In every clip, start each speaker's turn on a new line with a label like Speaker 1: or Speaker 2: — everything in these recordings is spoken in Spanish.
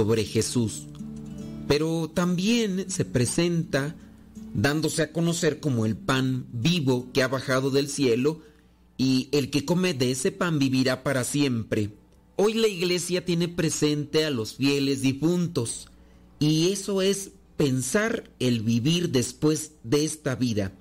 Speaker 1: sobre Jesús, pero también se presenta dándose a conocer como el pan vivo que ha bajado del cielo y el que come de ese pan vivirá para siempre. Hoy la iglesia tiene presente a los fieles difuntos y eso es pensar el vivir después de esta vida.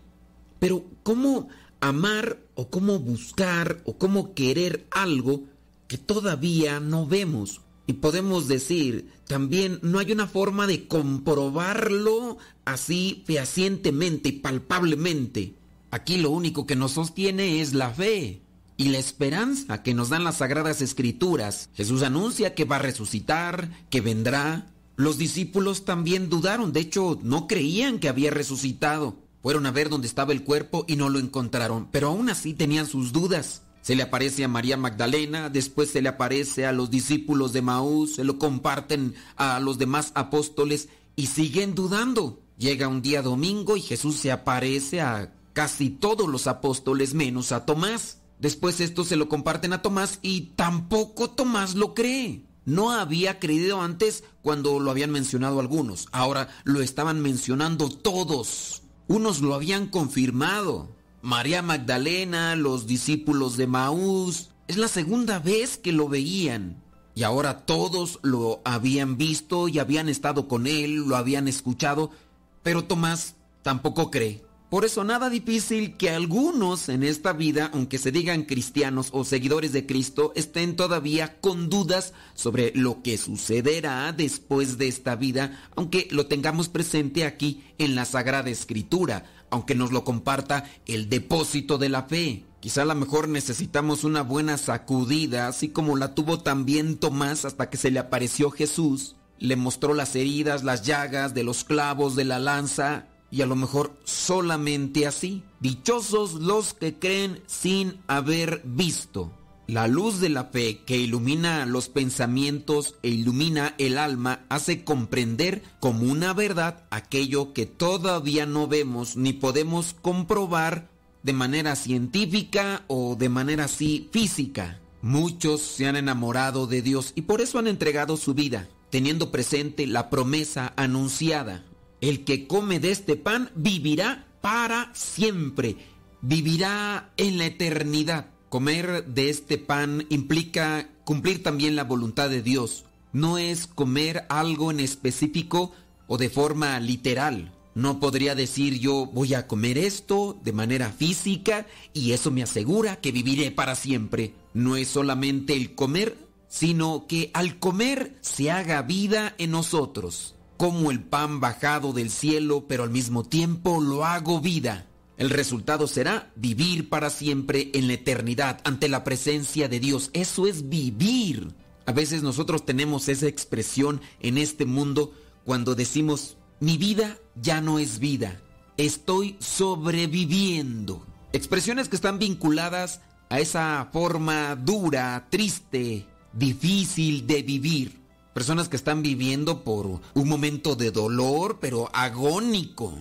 Speaker 1: Pero ¿cómo amar o cómo buscar o cómo querer algo que todavía no vemos? Y podemos decir, también no hay una forma de comprobarlo así fehacientemente y palpablemente. Aquí lo único que nos sostiene es la fe y la esperanza que nos dan las sagradas escrituras. Jesús anuncia que va a resucitar, que vendrá. Los discípulos también dudaron, de hecho no creían que había resucitado. Fueron a ver dónde estaba el cuerpo y no lo encontraron, pero aún así tenían sus dudas. Se le aparece a María Magdalena, después se le aparece a los discípulos de Maús, se lo comparten a los demás apóstoles y siguen dudando. Llega un día domingo y Jesús se aparece a casi todos los apóstoles menos a Tomás. Después esto se lo comparten a Tomás y tampoco Tomás lo cree. No había creído antes cuando lo habían mencionado algunos, ahora lo estaban mencionando todos. Unos lo habían confirmado, María Magdalena, los discípulos de Maús. Es la segunda vez que lo veían. Y ahora todos lo habían visto y habían estado con él, lo habían escuchado, pero Tomás tampoco cree. Por eso nada difícil que algunos en esta vida, aunque se digan cristianos o seguidores de Cristo, estén todavía con dudas sobre lo que sucederá después de esta vida, aunque lo tengamos presente aquí en la Sagrada Escritura, aunque nos lo comparta el depósito de la fe. Quizá a lo mejor necesitamos una buena sacudida, así como la tuvo también Tomás hasta que se le apareció Jesús, le mostró las heridas, las llagas de los clavos de la lanza, y a lo mejor solamente así. Dichosos los que creen sin haber visto. La luz de la fe que ilumina los pensamientos e ilumina el alma hace comprender como una verdad aquello que todavía no vemos ni podemos comprobar de manera científica o de manera así física. Muchos se han enamorado de Dios y por eso han entregado su vida, teniendo presente la promesa anunciada. El que come de este pan vivirá para siempre, vivirá en la eternidad. Comer de este pan implica cumplir también la voluntad de Dios. No es comer algo en específico o de forma literal. No podría decir yo voy a comer esto de manera física y eso me asegura que viviré para siempre. No es solamente el comer, sino que al comer se haga vida en nosotros como el pan bajado del cielo, pero al mismo tiempo lo hago vida. El resultado será vivir para siempre en la eternidad ante la presencia de Dios. Eso es vivir. A veces nosotros tenemos esa expresión en este mundo cuando decimos, mi vida ya no es vida, estoy sobreviviendo. Expresiones que están vinculadas a esa forma dura, triste, difícil de vivir. Personas que están viviendo por un momento de dolor, pero agónico.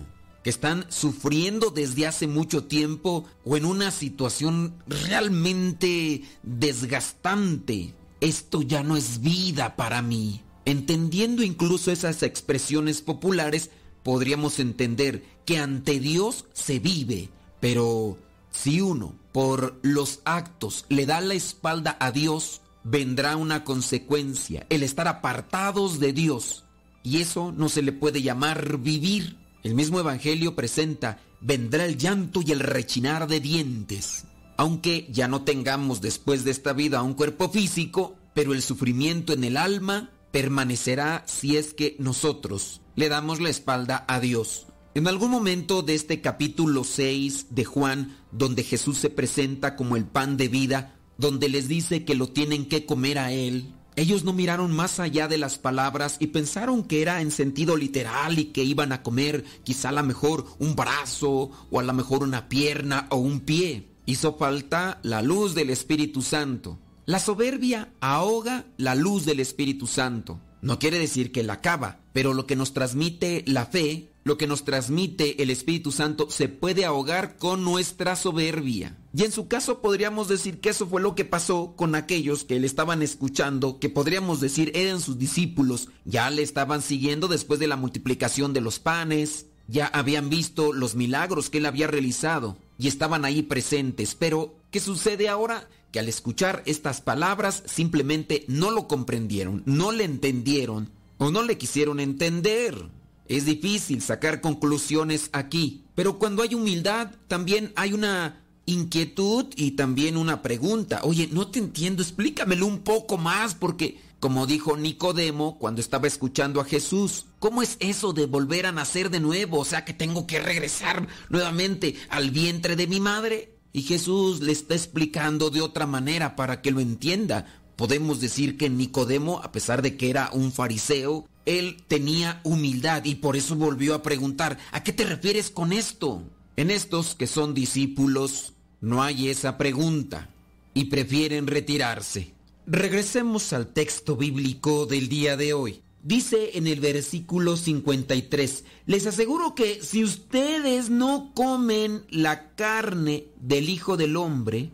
Speaker 1: Que están sufriendo desde hace mucho tiempo o en una situación realmente desgastante. Esto ya no es vida para mí. Entendiendo incluso esas expresiones populares, podríamos entender que ante Dios se vive, pero si uno por los actos le da la espalda a Dios, vendrá una consecuencia, el estar apartados de Dios. Y eso no se le puede llamar vivir. El mismo Evangelio presenta, vendrá el llanto y el rechinar de dientes. Aunque ya no tengamos después de esta vida un cuerpo físico, pero el sufrimiento en el alma permanecerá si es que nosotros le damos la espalda a Dios. En algún momento de este capítulo 6 de Juan, donde Jesús se presenta como el pan de vida, donde les dice que lo tienen que comer a Él, Ellos no miraron más allá de las palabras y pensaron que era en sentido literal y que iban a comer quizá a lo mejor un brazo o a lo mejor una pierna o un pie. Hizo falta la luz del Espíritu Santo. La soberbia ahoga la luz del Espíritu Santo. No quiere decir que la acaba, pero lo que nos transmite la fe, lo que nos transmite el Espíritu Santo, se puede ahogar con nuestra soberbia. Y en su caso podríamos decir que eso fue lo que pasó con aquellos que le estaban escuchando, que podríamos decir eran sus discípulos, ya le estaban siguiendo después de la multiplicación de los panes, ya habían visto los milagros que él había realizado y estaban ahí presentes. Pero, ¿qué sucede ahora? Que al escuchar estas palabras simplemente no lo comprendieron, no le entendieron o no le quisieron entender. Es difícil sacar conclusiones aquí, pero cuando hay humildad también hay una inquietud y también una pregunta. Oye, no te entiendo, explícamelo un poco más porque, como dijo Nicodemo cuando estaba escuchando a Jesús, ¿cómo es eso de volver a nacer de nuevo? O sea, que tengo que regresar nuevamente al vientre de mi madre. Y Jesús le está explicando de otra manera para que lo entienda. Podemos decir que Nicodemo, a pesar de que era un fariseo, él tenía humildad y por eso volvió a preguntar, ¿a qué te refieres con esto? En estos que son discípulos, no hay esa pregunta y prefieren retirarse. Regresemos al texto bíblico del día de hoy. Dice en el versículo 53, les aseguro que si ustedes no comen la carne del Hijo del Hombre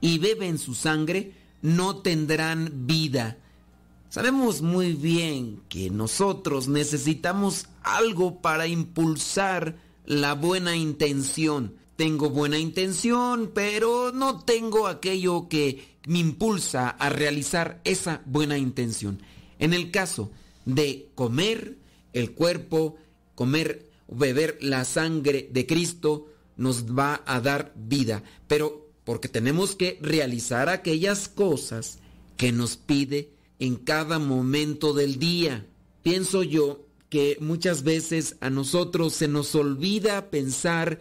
Speaker 1: y beben su sangre, no tendrán vida. Sabemos muy bien que nosotros necesitamos algo para impulsar la buena intención tengo buena intención, pero no tengo aquello que me impulsa a realizar esa buena intención. En el caso de comer el cuerpo, comer, beber la sangre de Cristo, nos va a dar vida, pero porque tenemos que realizar aquellas cosas que nos pide en cada momento del día. Pienso yo que muchas veces a nosotros se nos olvida pensar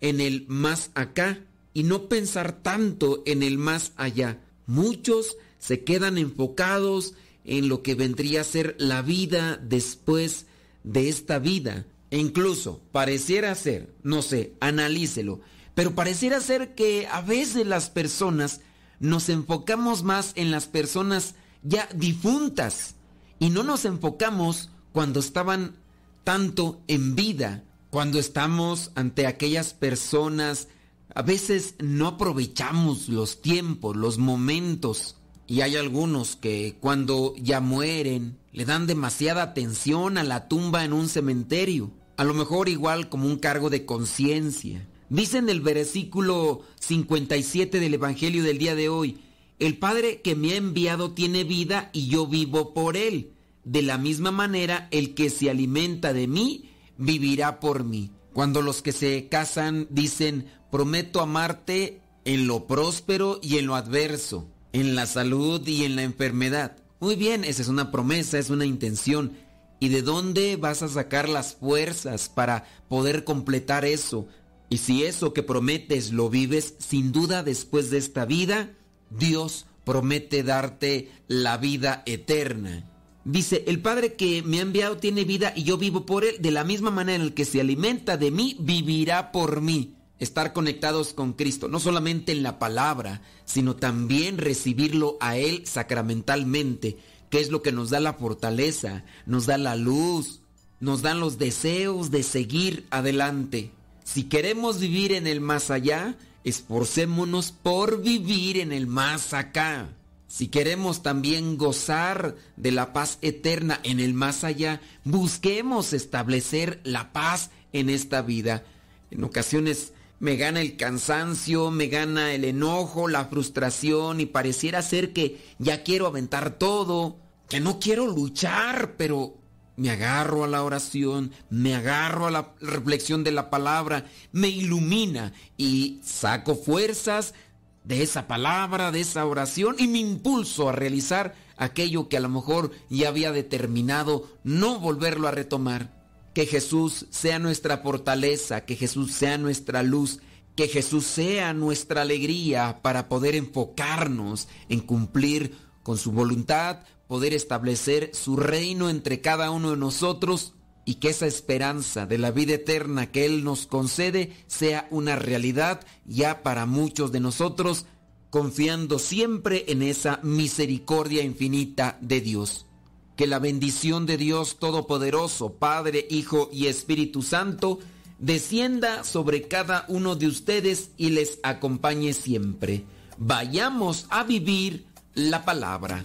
Speaker 1: en el más acá y no pensar tanto en el más allá. Muchos se quedan enfocados en lo que vendría a ser la vida después de esta vida. E incluso pareciera ser, no sé, analícelo, pero pareciera ser que a veces las personas nos enfocamos más en las personas ya difuntas y no nos enfocamos cuando estaban tanto en vida cuando estamos ante aquellas personas, a veces no aprovechamos los tiempos, los momentos. Y hay algunos que cuando ya mueren le dan demasiada atención a la tumba en un cementerio. A lo mejor igual como un cargo de conciencia. Dice en el versículo 57 del Evangelio del día de hoy, el Padre que me ha enviado tiene vida y yo vivo por él. De la misma manera, el que se alimenta de mí, vivirá por mí. Cuando los que se casan dicen, prometo amarte en lo próspero y en lo adverso, en la salud y en la enfermedad. Muy bien, esa es una promesa, es una intención. ¿Y de dónde vas a sacar las fuerzas para poder completar eso? Y si eso que prometes lo vives, sin duda después de esta vida, Dios promete darte la vida eterna. Dice, el Padre que me ha enviado tiene vida y yo vivo por él. De la misma manera en el que se alimenta de mí, vivirá por mí. Estar conectados con Cristo, no solamente en la palabra, sino también recibirlo a Él sacramentalmente, que es lo que nos da la fortaleza, nos da la luz, nos dan los deseos de seguir adelante. Si queremos vivir en el más allá, esforcémonos por vivir en el más acá. Si queremos también gozar de la paz eterna en el más allá, busquemos establecer la paz en esta vida. En ocasiones me gana el cansancio, me gana el enojo, la frustración y pareciera ser que ya quiero aventar todo, que no quiero luchar, pero me agarro a la oración, me agarro a la reflexión de la palabra, me ilumina y saco fuerzas, de esa palabra, de esa oración y me impulso a realizar aquello que a lo mejor ya había determinado no volverlo a retomar. Que Jesús sea nuestra fortaleza, que Jesús sea nuestra luz, que Jesús sea nuestra alegría para poder enfocarnos en cumplir con su voluntad poder establecer su reino entre cada uno de nosotros y que esa esperanza de la vida eterna que Él nos concede sea una realidad ya para muchos de nosotros, confiando siempre en esa misericordia infinita de Dios. Que la bendición de Dios Todopoderoso, Padre, Hijo y Espíritu Santo, descienda sobre cada uno de ustedes y les acompañe siempre. Vayamos a vivir la palabra.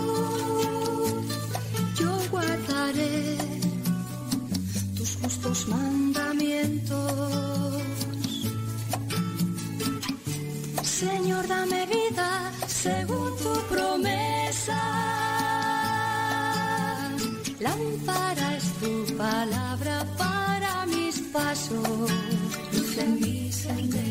Speaker 2: justos mandamientos. Señor, dame vida según tu promesa. Lámpara es tu palabra para mis pasos, en mi sendero.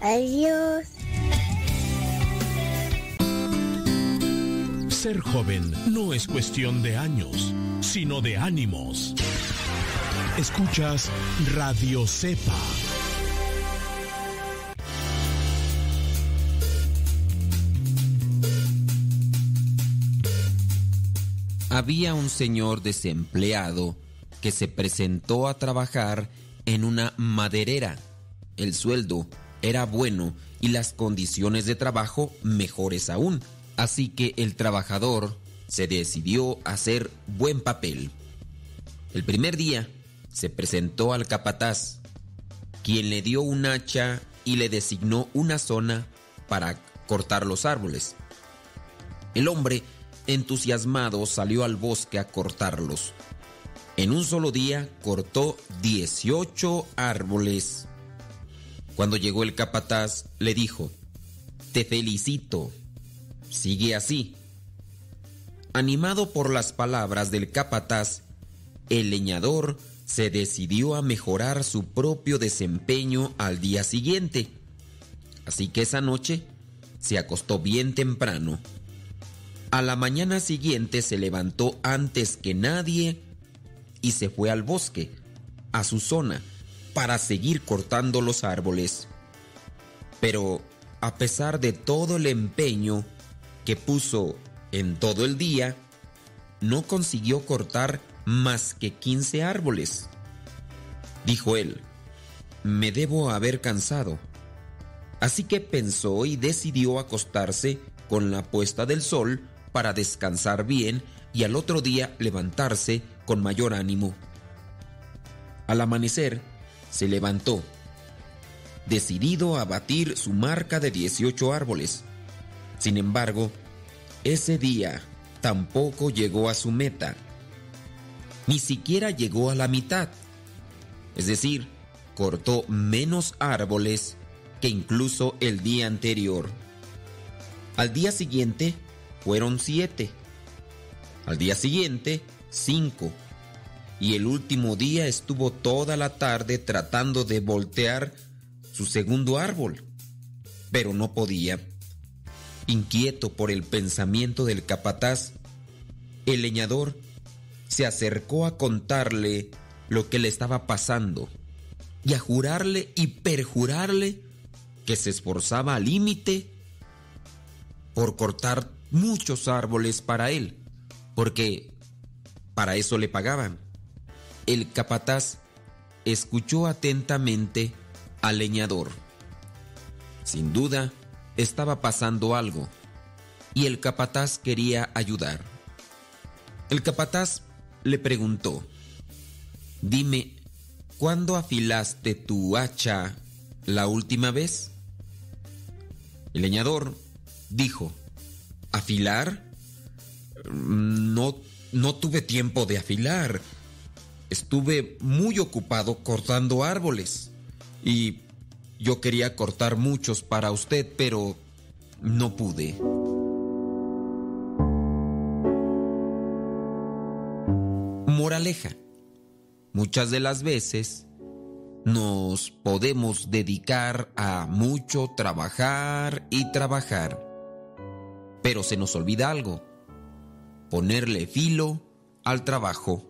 Speaker 3: Adiós.
Speaker 4: Ser joven no es cuestión de años, sino de ánimos. Escuchas Radio Cepa.
Speaker 1: Había un señor desempleado que se presentó a trabajar en una maderera. El sueldo era bueno y las condiciones de trabajo mejores aún. Así que el trabajador se decidió a hacer buen papel. El primer día se presentó al capataz, quien le dio un hacha y le designó una zona para cortar los árboles. El hombre, entusiasmado, salió al bosque a cortarlos. En un solo día cortó 18 árboles. Cuando llegó el capataz, le dijo, Te felicito, sigue así. Animado por las palabras del capataz, el leñador se decidió a mejorar su propio desempeño al día siguiente. Así que esa noche se acostó bien temprano. A la mañana siguiente se levantó antes que nadie y se fue al bosque, a su zona, para seguir cortando los árboles. Pero a pesar de todo el empeño que puso en todo el día, no consiguió cortar más que 15 árboles. Dijo él, me debo haber cansado. Así que pensó y decidió acostarse con la puesta del sol para descansar bien y al otro día levantarse con mayor ánimo. Al amanecer, se levantó, decidido a batir su marca de 18 árboles. Sin embargo, ese día tampoco llegó a su meta. Ni siquiera llegó a la mitad. Es decir, cortó menos árboles que incluso el día anterior. Al día siguiente fueron siete. Al día siguiente, cinco. Y el último día estuvo toda la tarde tratando de voltear su segundo árbol. Pero no podía. Inquieto por el pensamiento del capataz, el leñador se acercó a contarle lo que le estaba pasando y a jurarle y perjurarle que se esforzaba al límite por cortar muchos árboles para él, porque para eso le pagaban. El capataz escuchó atentamente al leñador. Sin duda, estaba pasando algo, y el capataz quería ayudar. El capataz le preguntó, Dime, ¿cuándo afilaste tu hacha la última vez? El leñador dijo, ¿afilar? No, no tuve tiempo de afilar. Estuve muy ocupado cortando árboles. Y yo quería cortar muchos para usted, pero no pude. Moraleja. Muchas de las veces nos podemos dedicar a mucho trabajar y trabajar. Pero se nos olvida algo. Ponerle filo al trabajo.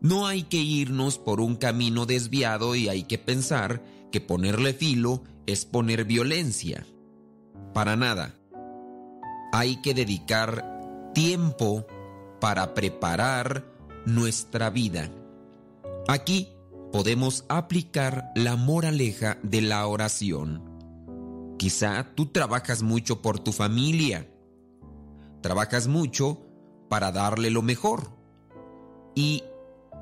Speaker 1: No hay que irnos por un camino desviado y hay que pensar que ponerle filo es poner violencia. Para nada. Hay que dedicar tiempo para preparar nuestra vida. Aquí podemos aplicar la moraleja de la oración. Quizá tú trabajas mucho por tu familia. Trabajas mucho para darle lo mejor. Y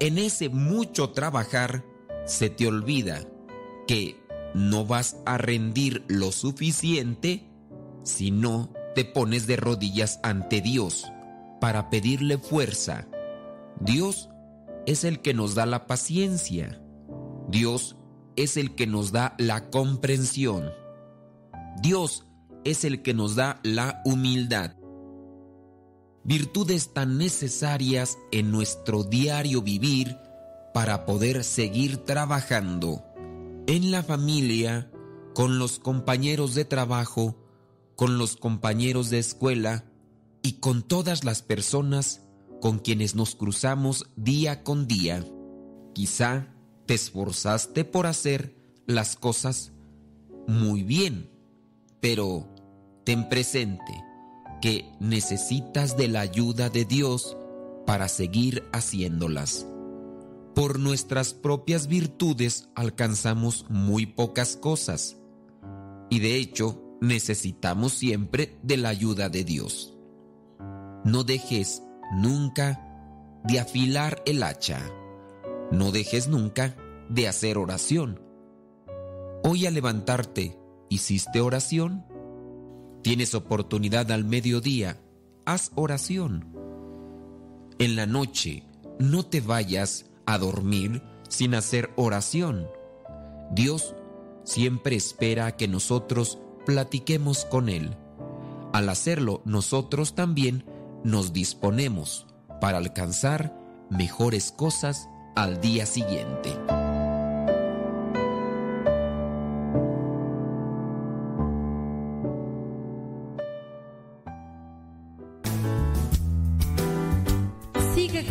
Speaker 1: en ese mucho trabajar se te olvida que no vas a rendir lo suficiente si no te pones de rodillas ante Dios para pedirle fuerza. Dios es el que nos da la paciencia. Dios es el que nos da la comprensión. Dios es el que nos da la humildad. Virtudes tan necesarias en nuestro diario vivir para poder seguir trabajando en la familia, con los compañeros de trabajo, con los compañeros de escuela y con todas las personas con quienes nos cruzamos día con día. Quizá te esforzaste por hacer las cosas muy bien, pero ten presente que necesitas de la ayuda de Dios para seguir haciéndolas. Por nuestras propias virtudes alcanzamos muy pocas cosas y de hecho necesitamos siempre de la ayuda de Dios. No dejes nunca de afilar el hacha. No dejes nunca de hacer oración. Hoy al levantarte, ¿hiciste oración? Tienes oportunidad al mediodía, haz oración. En la noche, no te vayas a dormir sin hacer oración. Dios siempre espera que nosotros platiquemos con Él. Al hacerlo, nosotros también nos disponemos para alcanzar mejores cosas al día siguiente.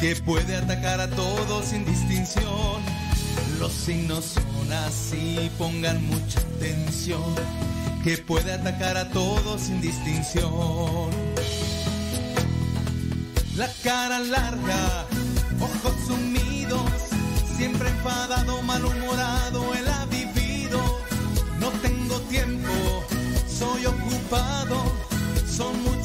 Speaker 2: Que
Speaker 5: puede atacar a todos sin distinción. Los signos son así, pongan mucha atención, que puede atacar a todos sin distinción. La cara larga, ojos sumidos, siempre enfadado, malhumorado, él ha vivido. No tengo tiempo, soy ocupado, son muchas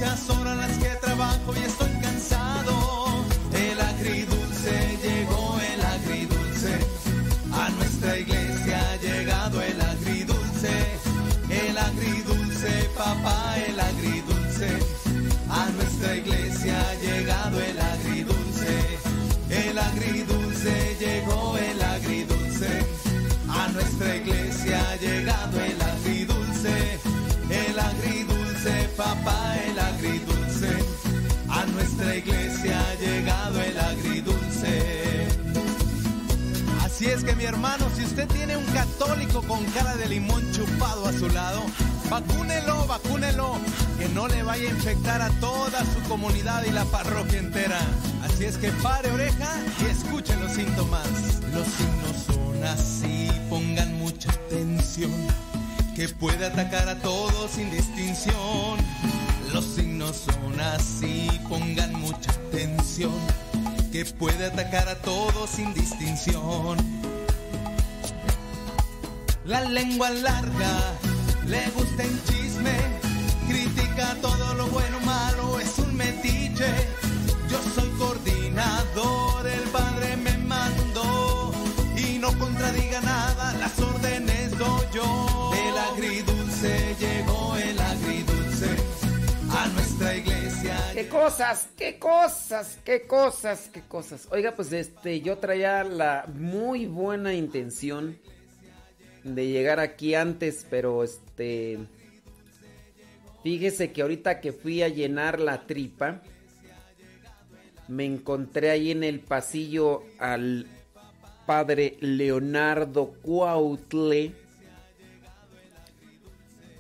Speaker 5: Así es que mi hermano, si usted tiene un católico con cara de limón chupado a su lado, vacúnelo, vacúnelo, que no le vaya a infectar a toda su comunidad y la parroquia entera. Así es que pare oreja y escuche los síntomas. Los signos son así, pongan mucha atención, que puede atacar a todos sin distinción. Los signos son así, pongan mucha atención, que puede atacar a todos sin distinción. La lengua larga, le gusta el chisme, critica todo lo bueno, malo, es un metiche. Yo soy coordinador, el padre me mandó y no contradiga nada, las órdenes doy yo.
Speaker 1: ¿Qué cosas? ¿Qué cosas? ¿Qué cosas? ¿Qué cosas? Oiga, pues este, yo traía la muy buena intención de llegar aquí antes, pero este... Fíjese que ahorita que fui a llenar la tripa, me encontré ahí en el pasillo al padre Leonardo Cuautle,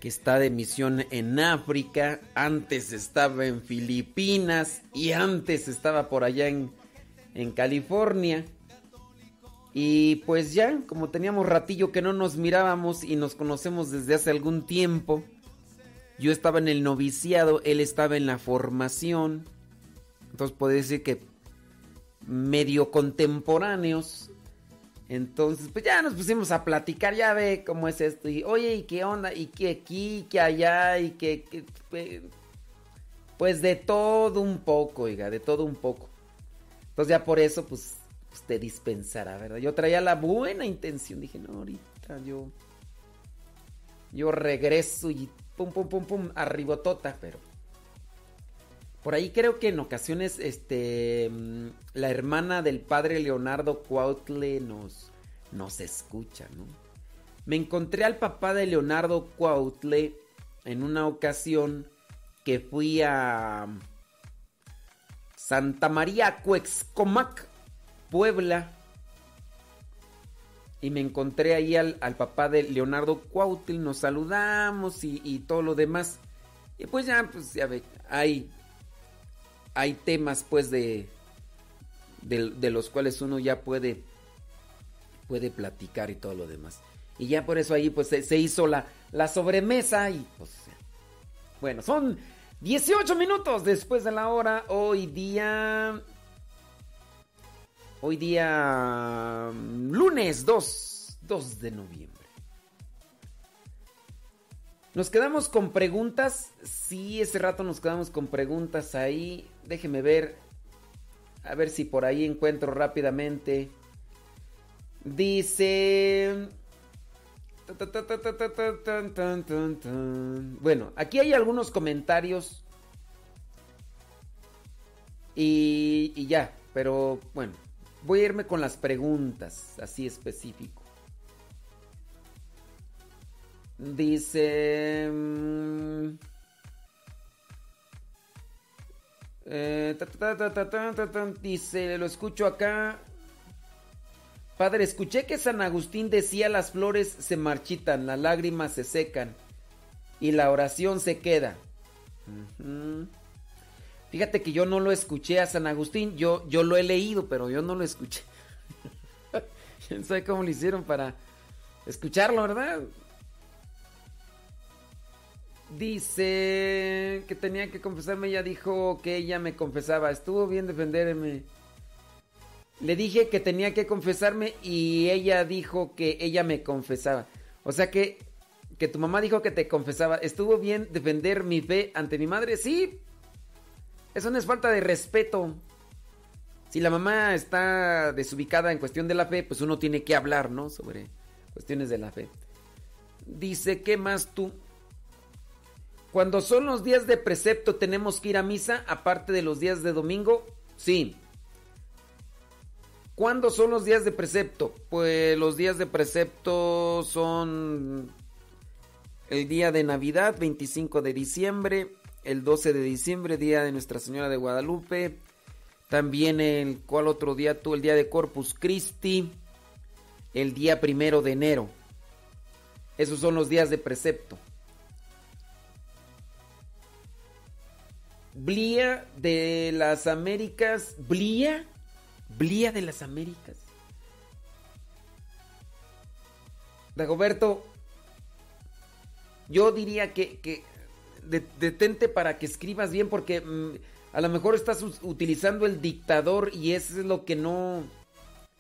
Speaker 1: está de misión en África, antes estaba en Filipinas y antes estaba por allá en, en California. Y pues ya, como teníamos ratillo que no nos mirábamos y nos conocemos desde hace algún tiempo, yo estaba en el noviciado, él estaba en la formación. Entonces puede decir que medio contemporáneos. Entonces, pues ya nos pusimos a platicar, ya ve cómo es esto. Y, oye, ¿y qué onda? ¿Y qué aquí, qué allá? ¿Y qué? Pues de todo un poco, oiga, de todo un poco. Entonces ya por eso, pues, pues te dispensará, ¿verdad? Yo traía la buena intención. Dije, no, ahorita yo... Yo regreso y pum, pum, pum, pum, arribotota, pero... Por ahí creo que en ocasiones, este, mm, la hermana del padre Leonardo Cuautle nos, nos escucha, ¿no? Me encontré al papá de Leonardo Cuautle en una ocasión que fui a Santa María Cuexcomac, Puebla. Y me encontré ahí al, al papá de Leonardo Cuautle, nos saludamos y, y, todo lo demás. Y pues ya, pues ya ve, hay hay temas pues de, de, los cuales uno ya puede puede platicar y todo lo demás. Y ya por eso ahí pues se, hizo la, la sobremesa y pues bueno, son 18 minutos después de la hora. Hoy día hoy día lunes 2 2 de noviembre. Nos quedamos con preguntas. Sí, ese rato nos quedamos con preguntas ahí. Déjeme ver. A ver si por ahí encuentro rápidamente. Dice... Bueno, aquí hay algunos comentarios. Y, y ya, pero bueno, voy a irme con las preguntas, así específico. Dice... Dice, lo escucho acá. Padre, escuché que San Agustín decía las flores se marchitan, las lágrimas se secan y la oración se queda. Fíjate que yo no lo escuché a San Agustín, yo, yo lo he leído, pero yo no lo escuché. no sé cómo lo hicieron para escucharlo, ¿verdad? Dice que tenía que confesarme, ella dijo que ella me confesaba. Estuvo bien defenderme. Le dije que tenía que confesarme y ella dijo que ella me confesaba. O sea que que tu mamá dijo que te confesaba. ¿Estuvo bien defender mi fe ante mi madre? Sí. Eso no es falta de respeto. Si la mamá está desubicada en cuestión de la fe, pues uno tiene que hablar, ¿no? Sobre cuestiones de la fe. Dice, ¿qué más tú? Cuando son los días de precepto, ¿tenemos que ir a misa aparte de los días de domingo? Sí. ¿Cuándo son los días de precepto? Pues los días de precepto son el día de Navidad, 25 de diciembre, el 12 de diciembre, día de Nuestra Señora de Guadalupe, también el cual otro día tú, el día de Corpus Christi, el día primero de enero. Esos son los días de precepto. Blía de las Américas. ¿Blía? ¿Blía de las Américas? Dagoberto, yo diría que, que detente para que escribas bien porque mmm, a lo mejor estás utilizando el dictador y eso es lo que no,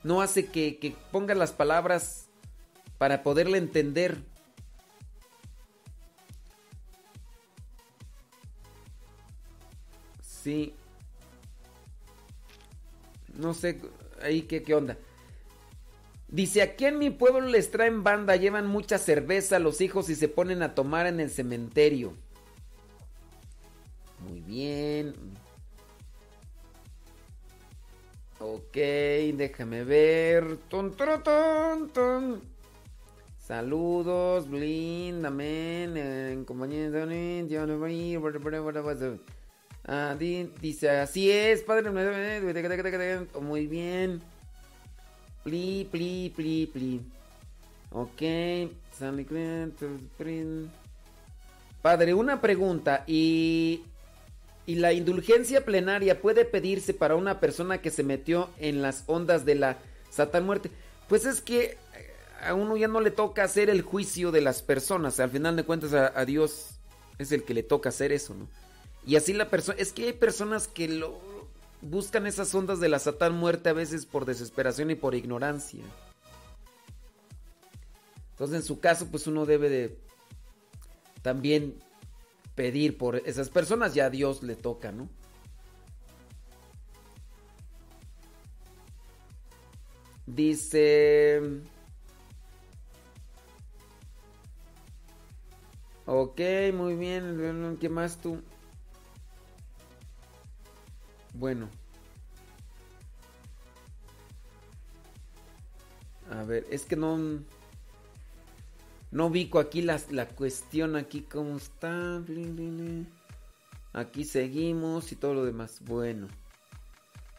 Speaker 1: no hace que, que pongas las palabras para poderle entender. Sí. No sé ahí qué, qué onda. Dice, aquí en mi pueblo les traen banda, llevan mucha cerveza los hijos y se ponen a tomar en el cementerio. Muy bien. Ok, déjame ver. Ton, ton, ton, ton. Saludos, blind, amén, en compañía de... Ah, dice, así es, padre. Muy bien. Pli, pli, pli, pli. Ok. Padre, una pregunta. ¿Y, ¿Y la indulgencia plenaria puede pedirse para una persona que se metió en las ondas de la Satan muerte? Pues es que a uno ya no le toca hacer el juicio de las personas. Al final de cuentas a Dios es el que le toca hacer eso, ¿no? Y así la persona, es que hay personas que lo buscan esas ondas de la satán muerte a veces por desesperación y por ignorancia. Entonces, en su caso, pues uno debe de también pedir por esas personas, ya a Dios le toca, ¿no? Dice... Ok, muy bien. ¿Qué más tú? Bueno. A ver, es que no... No ubico aquí la, la cuestión, aquí cómo está. Aquí seguimos y todo lo demás. Bueno.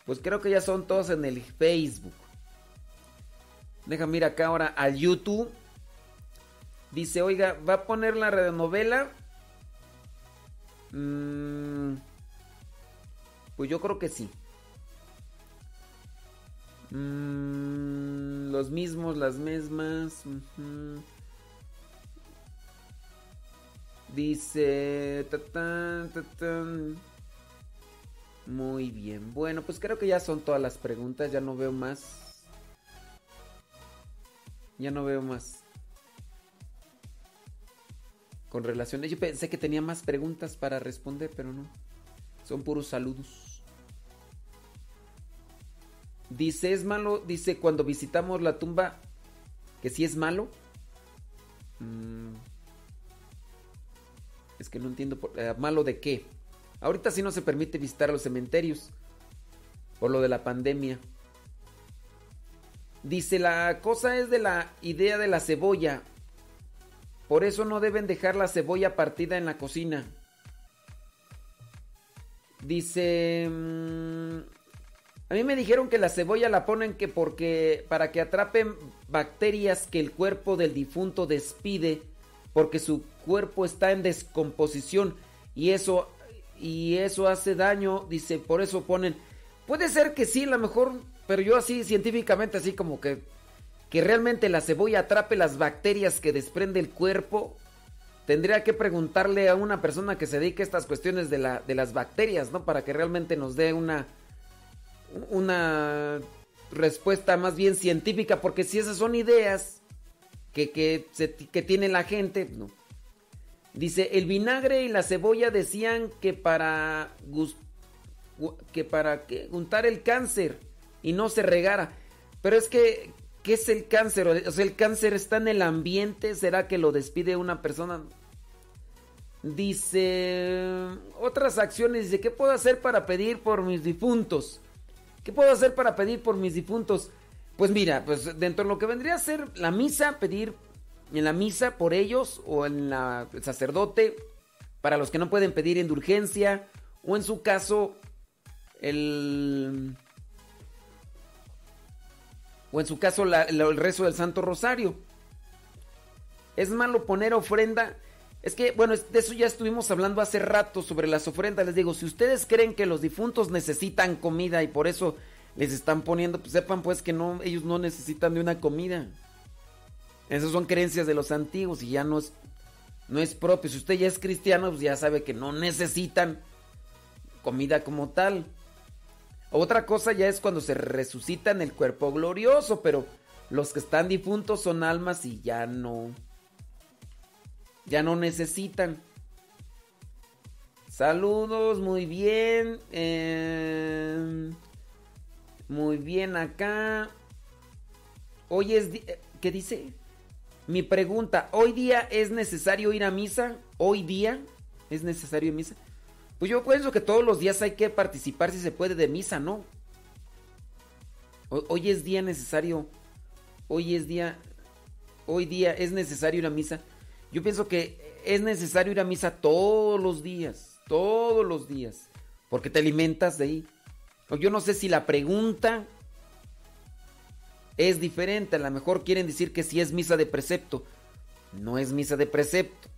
Speaker 1: Pues creo que ya son todos en el Facebook. Déjame ir acá ahora al YouTube. Dice, oiga, ¿va a poner la radionovela? Mm, pues yo creo que sí. Mm, los mismos, las mismas. Dice... Muy bien. Bueno, pues creo que ya son todas las preguntas. Ya no veo más. Ya no veo más. Con relaciones. Yo pensé que tenía más preguntas para responder, pero no. Son puros saludos. Dice, es malo. Dice, cuando visitamos la tumba, que si es malo. Mm. Es que no entiendo. Eh, ¿Malo de qué? Ahorita sí no se permite visitar los cementerios. Por lo de la pandemia. Dice, la cosa es de la idea de la cebolla. Por eso no deben dejar la cebolla partida en la cocina. Dice... Mm, a mí me dijeron que la cebolla la ponen que porque para que atrapen bacterias que el cuerpo del difunto despide porque su cuerpo está en descomposición y eso y eso hace daño, dice, por eso ponen. Puede ser que sí, a lo mejor, pero yo así científicamente así como que que realmente la cebolla atrape las bacterias que desprende el cuerpo, tendría que preguntarle a una persona que se dedique a estas cuestiones de, la, de las bacterias, ¿no? Para que realmente nos dé una, una respuesta más bien científica, porque si esas son ideas que, que, que tiene la gente, no. Dice, el vinagre y la cebolla decían que para, que para untar el cáncer y no se regara. Pero es que ¿Qué es el cáncer? O sea, el cáncer está en el ambiente. ¿Será que lo despide una persona? Dice, otras acciones. Dice, ¿qué puedo hacer para pedir por mis difuntos? ¿Qué puedo hacer para pedir por mis difuntos? Pues mira, pues dentro de lo que vendría a ser la misa, pedir en la misa por ellos o en el sacerdote, para los que no pueden pedir indulgencia, o en su caso, el o en su caso el rezo del Santo Rosario. Es malo poner ofrenda. Es que, bueno, de eso ya estuvimos hablando hace rato sobre las ofrendas. Les digo, si ustedes creen que los difuntos necesitan comida y por eso les están poniendo, pues sepan pues que no, ellos no necesitan de una comida. Esas son creencias de los antiguos y ya no es, no es propio. Si usted ya es cristiano, pues ya sabe que no necesitan comida como tal. Otra cosa ya es cuando se resucita en el cuerpo glorioso, pero los que están difuntos son almas y ya no. Ya no necesitan. Saludos, muy bien. Eh, muy bien acá. Hoy es... ¿Qué dice? Mi pregunta, ¿hoy día es necesario ir a misa? ¿Hoy día es necesario ir a misa? Pues yo pienso que todos los días hay que participar si se puede de misa, ¿no? Hoy es día necesario. Hoy es día. Hoy día es necesario ir a misa. Yo pienso que es necesario ir a misa todos los días. Todos los días. Porque te alimentas de ahí. Yo no sé si la pregunta es diferente. A lo mejor quieren decir que si es misa de precepto. No es misa de precepto.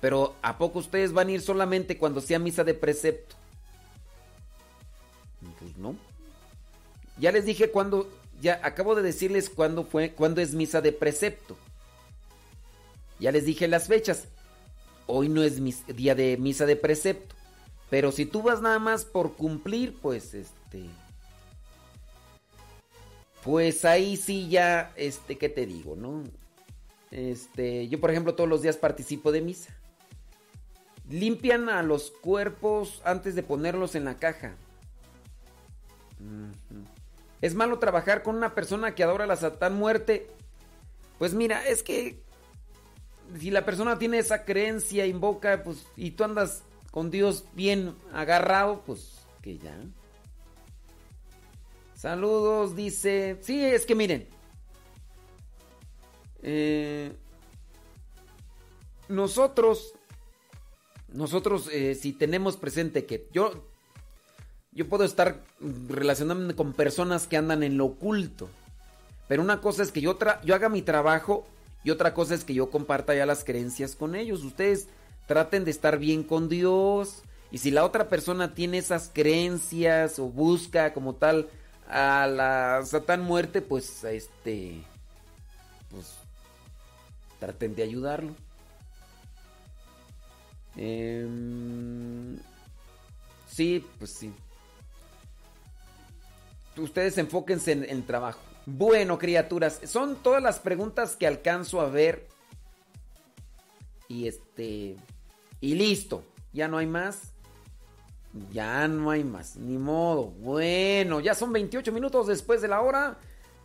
Speaker 1: Pero ¿a poco ustedes van a ir solamente cuando sea misa de precepto? Pues no. Ya les dije cuándo, ya acabo de decirles cuándo fue, cuándo es misa de precepto. Ya les dije las fechas. Hoy no es día de misa de precepto. Pero si tú vas nada más por cumplir, pues este. Pues ahí sí ya, este, ¿qué te digo, no? Este, yo por ejemplo todos los días participo de misa. Limpian a los cuerpos antes de ponerlos en la caja. Es malo trabajar con una persona que adora la Satán muerte. Pues mira, es que si la persona tiene esa creencia, invoca, pues, y tú andas con Dios bien agarrado, pues que ya. Saludos, dice. Sí, es que miren. Eh, nosotros, nosotros, eh, si tenemos presente que yo, yo puedo estar relacionándome con personas que andan en lo oculto. Pero una cosa es que yo, yo haga mi trabajo y otra cosa es que yo comparta ya las creencias con ellos. Ustedes traten de estar bien con Dios. Y si la otra persona tiene esas creencias o busca como tal a la Satán muerte, pues este pues traten de ayudarlo. Em, sí, pues sí. Ustedes enfóquense en el trabajo. Bueno, criaturas, son todas las preguntas que alcanzo a ver. Y este. Y listo. Ya no hay más. Ya no hay más, ni modo. Bueno, ya son 28 minutos después de la hora.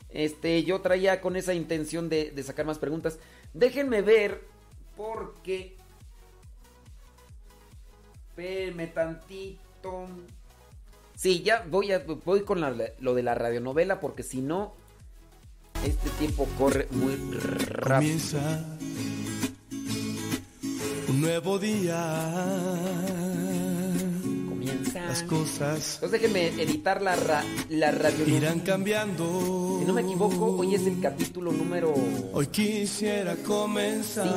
Speaker 1: Este, yo traía con esa intención de, sacar más preguntas. Déjenme ver, porque. Espérenme tantito. Sí, ya voy, voy con lo de la radionovela, porque si no, este tiempo corre muy rápido.
Speaker 6: Comienza un nuevo día las cosas.
Speaker 1: Entonces déjenme editar la, la radio.
Speaker 6: Irán cambiando.
Speaker 1: Si no me equivoco, hoy es el capítulo número.
Speaker 6: Hoy quisiera comenzar.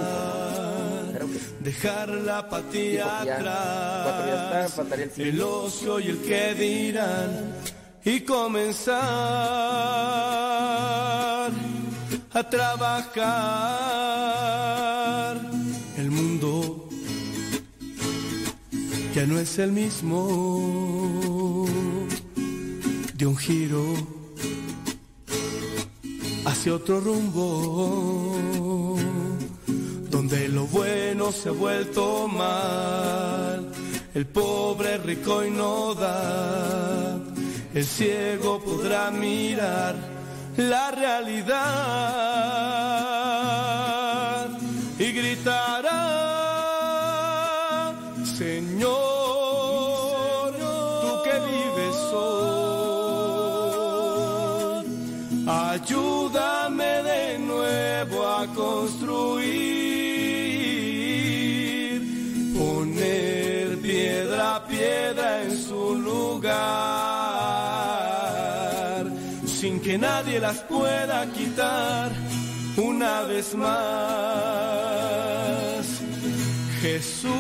Speaker 6: Dejar la apatía atrás. el, ocio y el que dirán. Y comenzar trabajar. El mundo ya no es el mismo. De un giro hacia otro rumbo, donde lo bueno se ha vuelto mal, el pobre rico y no da, el ciego podrá mirar la realidad y gritará construir, poner piedra a piedra en su lugar, nadie las pueda quitar una vez más. Jesús,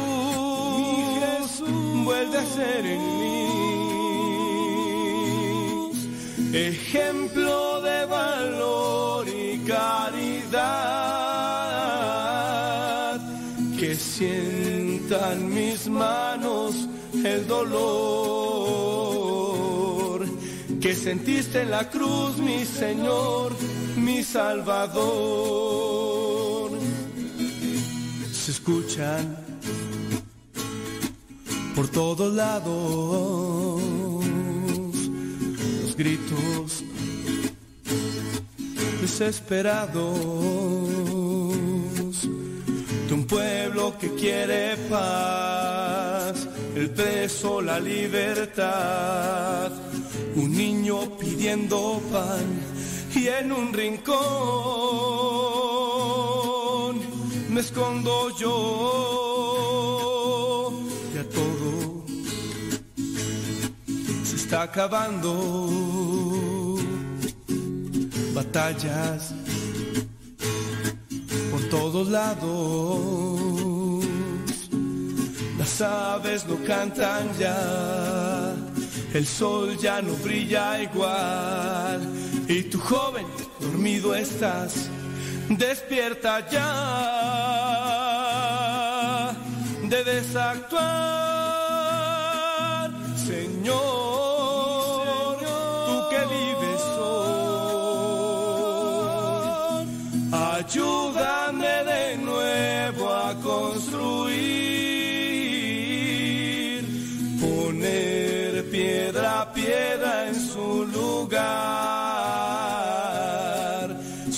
Speaker 6: Jesús vuelve a ser en mí. Ejemplo de valor y caridad, que sientan mis manos el dolor sentiste en la cruz, mi Señor, mi Salvador. Se escuchan por todos lados gritos desesperados de un pueblo que quiere paz, el preso la libertad, un niño pidiendo pan y en un rincón me escondo yo y a todo está acabando. Batallas por todos lados. Las aves no cantan ya, el sol ya no brilla igual. Y tu joven, dormido estás, despierta ya de desactuar, Señor.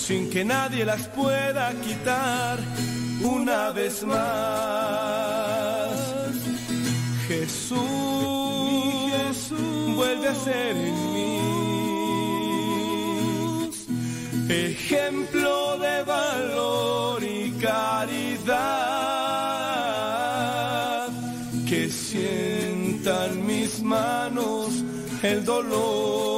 Speaker 2: Sin que nadie las pueda quitar una vez más. Jesús, vuelve a ser en mí. Ejemplo de valor y caridad, que sientan mis manos el dolor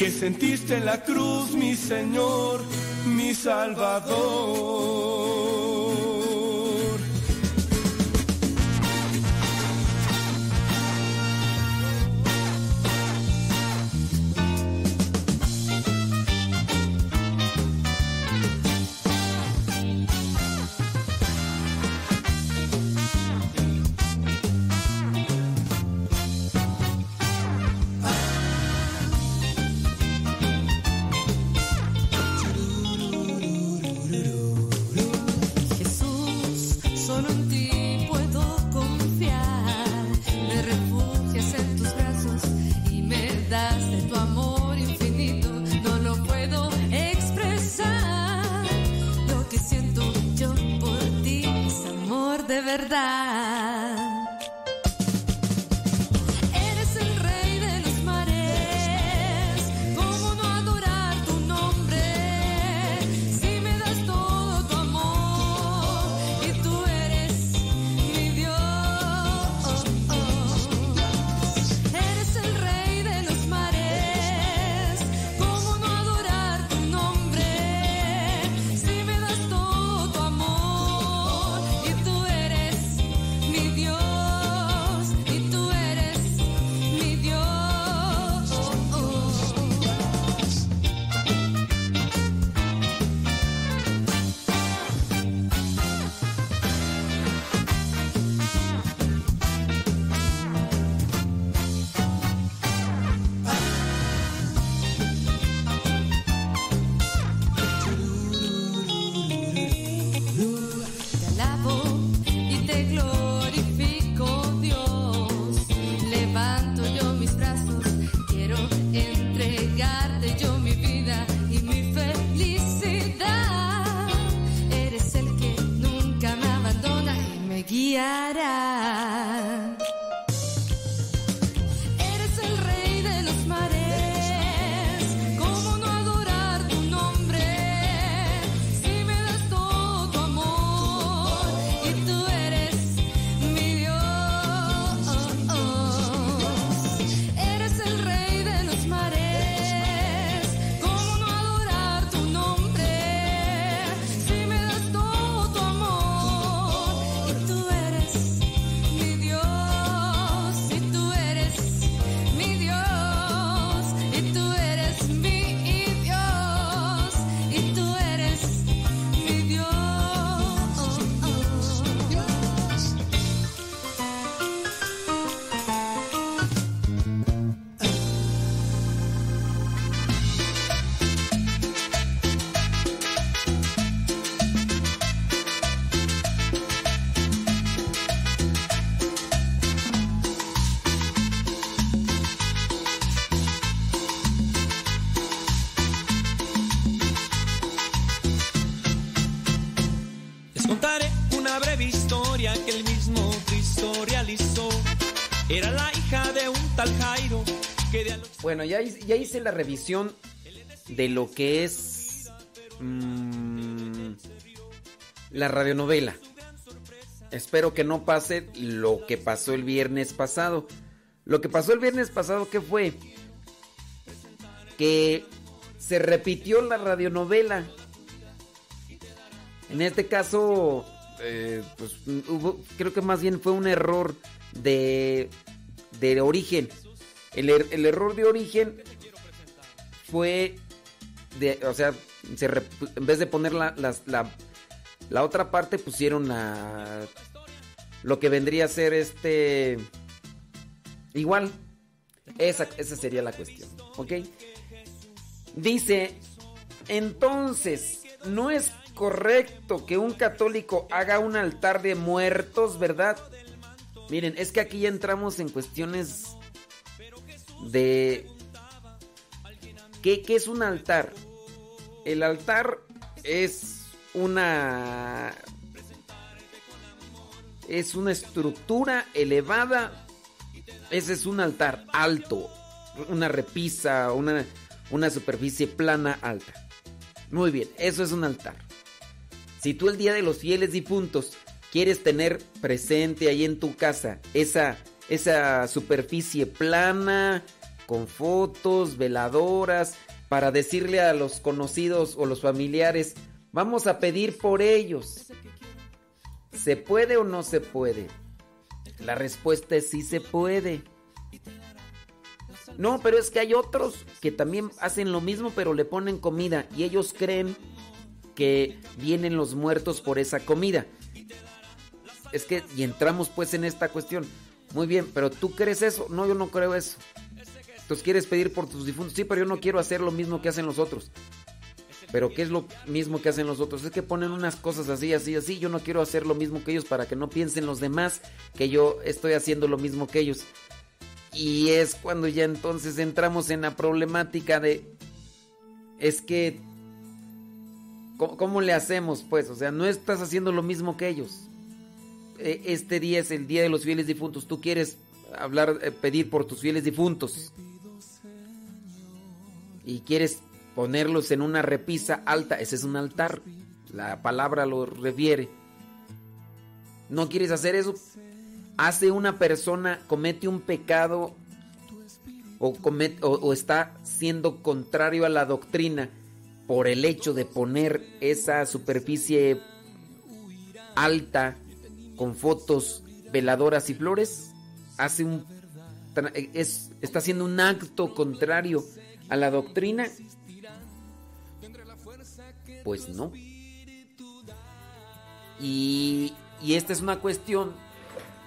Speaker 2: que sentiste en la cruz, mi Señor, mi Salvador.
Speaker 1: Bueno, ya, ya hice la revisión de lo que es mm, la radionovela. Espero que no pase lo que pasó el viernes pasado. Lo que pasó el viernes pasado, ¿qué fue? Que se repitió la radionovela. En este caso, eh, pues hubo, creo que más bien fue un error de, de origen. Er, el, error de origen fue, de, o sea, en vez de poner la, la, otra parte, pusieron la, lo que vendría a ser este, igual. Esa, esa sería la cuestión, ¿ok? Dice, entonces, no es correcto que un católico haga un altar de muertos, ¿verdad? Miren, es que aquí ya entramos en cuestiones de... ¿Qué, qué es un altar? El altar es una... Es una estructura elevada. Ese es un altar alto. Una repisa, una, una superficie plana alta. Muy bien, eso es un altar. Si tú el día de los fieles difuntos quieres tener presente ahí en tu casa esa, esa superficie plana, con fotos, veladoras, para decirle a los conocidos o los familiares, vamos a pedir por ellos. ¿Se puede o no se puede? La respuesta es sí se puede. No, pero es que hay otros que también hacen lo mismo, pero le ponen comida y ellos creen que vienen los muertos por esa comida. Es que, y entramos pues en esta cuestión. Muy bien, pero ¿tú crees eso? No, yo no creo eso. Entonces quieres pedir por tus difuntos. Sí, pero yo no quiero hacer lo mismo que hacen los otros. Pero ¿qué es lo mismo que hacen los otros? Es que ponen unas cosas así, así, así. Yo no quiero hacer lo mismo que ellos para que no piensen los demás que yo estoy haciendo lo mismo que ellos. Y es cuando ya entonces entramos en la problemática de... Es que... ¿Cómo, le hacemos pues? O sea, no estás haciendo lo mismo que ellos. E, este día es el día de los fieles difuntos. Tú quieres hablar, eh, pedir por tus fieles difuntos. Y quieres ponerlos en una repisa alta. Ese es un altar. La palabra lo refiere. ¿No quieres hacer eso? hace una persona, comete un pecado o, o, está siendo contrario a la doctrina por el hecho de poner esa superficie alta con fotos veladoras y flores, hace un es, está haciendo un acto contrario a la doctrina. Pues no. Y, y esta es una cuestión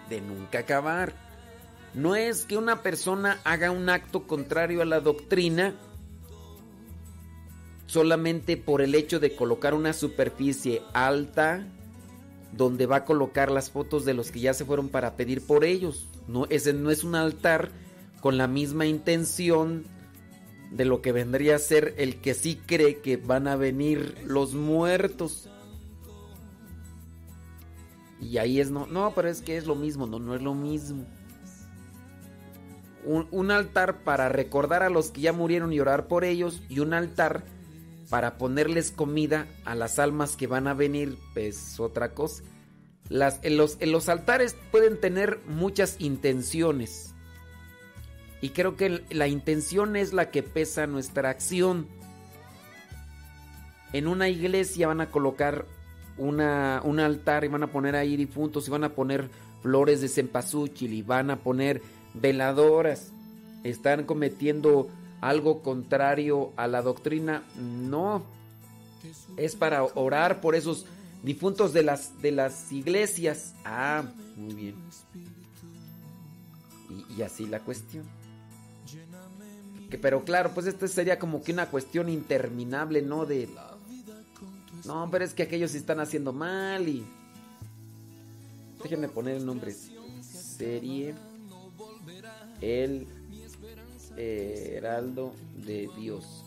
Speaker 1: de nunca acabar. No es que una persona haga un acto contrario a la doctrina solamente por el hecho de colocar una superficie alta donde va a colocar las fotos de los que ya se fueron para pedir por ellos. No, ese no es un altar con la misma intención de lo que vendría a ser el que sí cree que van a venir los muertos. Y ahí es no, no, pero es que es lo mismo, no, no es lo mismo. Un, altar para recordar a los que ya murieron y orar por ellos y un altar para ponerles comida a las almas que van a venir, es otra cosa. Las, en, los, altares pueden tener muchas intenciones. Y creo que la intención es la que pesa nuestra acción. En una iglesia van a colocar un altar y van a poner ahí difuntos y van a poner flores de cempasúchil y van a poner veladoras. ¿Están cometiendo algo contrario a la doctrina? No. Es para orar por esos difuntos de las, de las iglesias. Ah, muy bien. Y, así la cuestión. Que, pero claro, pues esto sería como que una cuestión interminable, ¿no? De no, pero es que aquellos están haciendo mal y... Déjenme poner el nombre. Serie El Heraldo de Dios.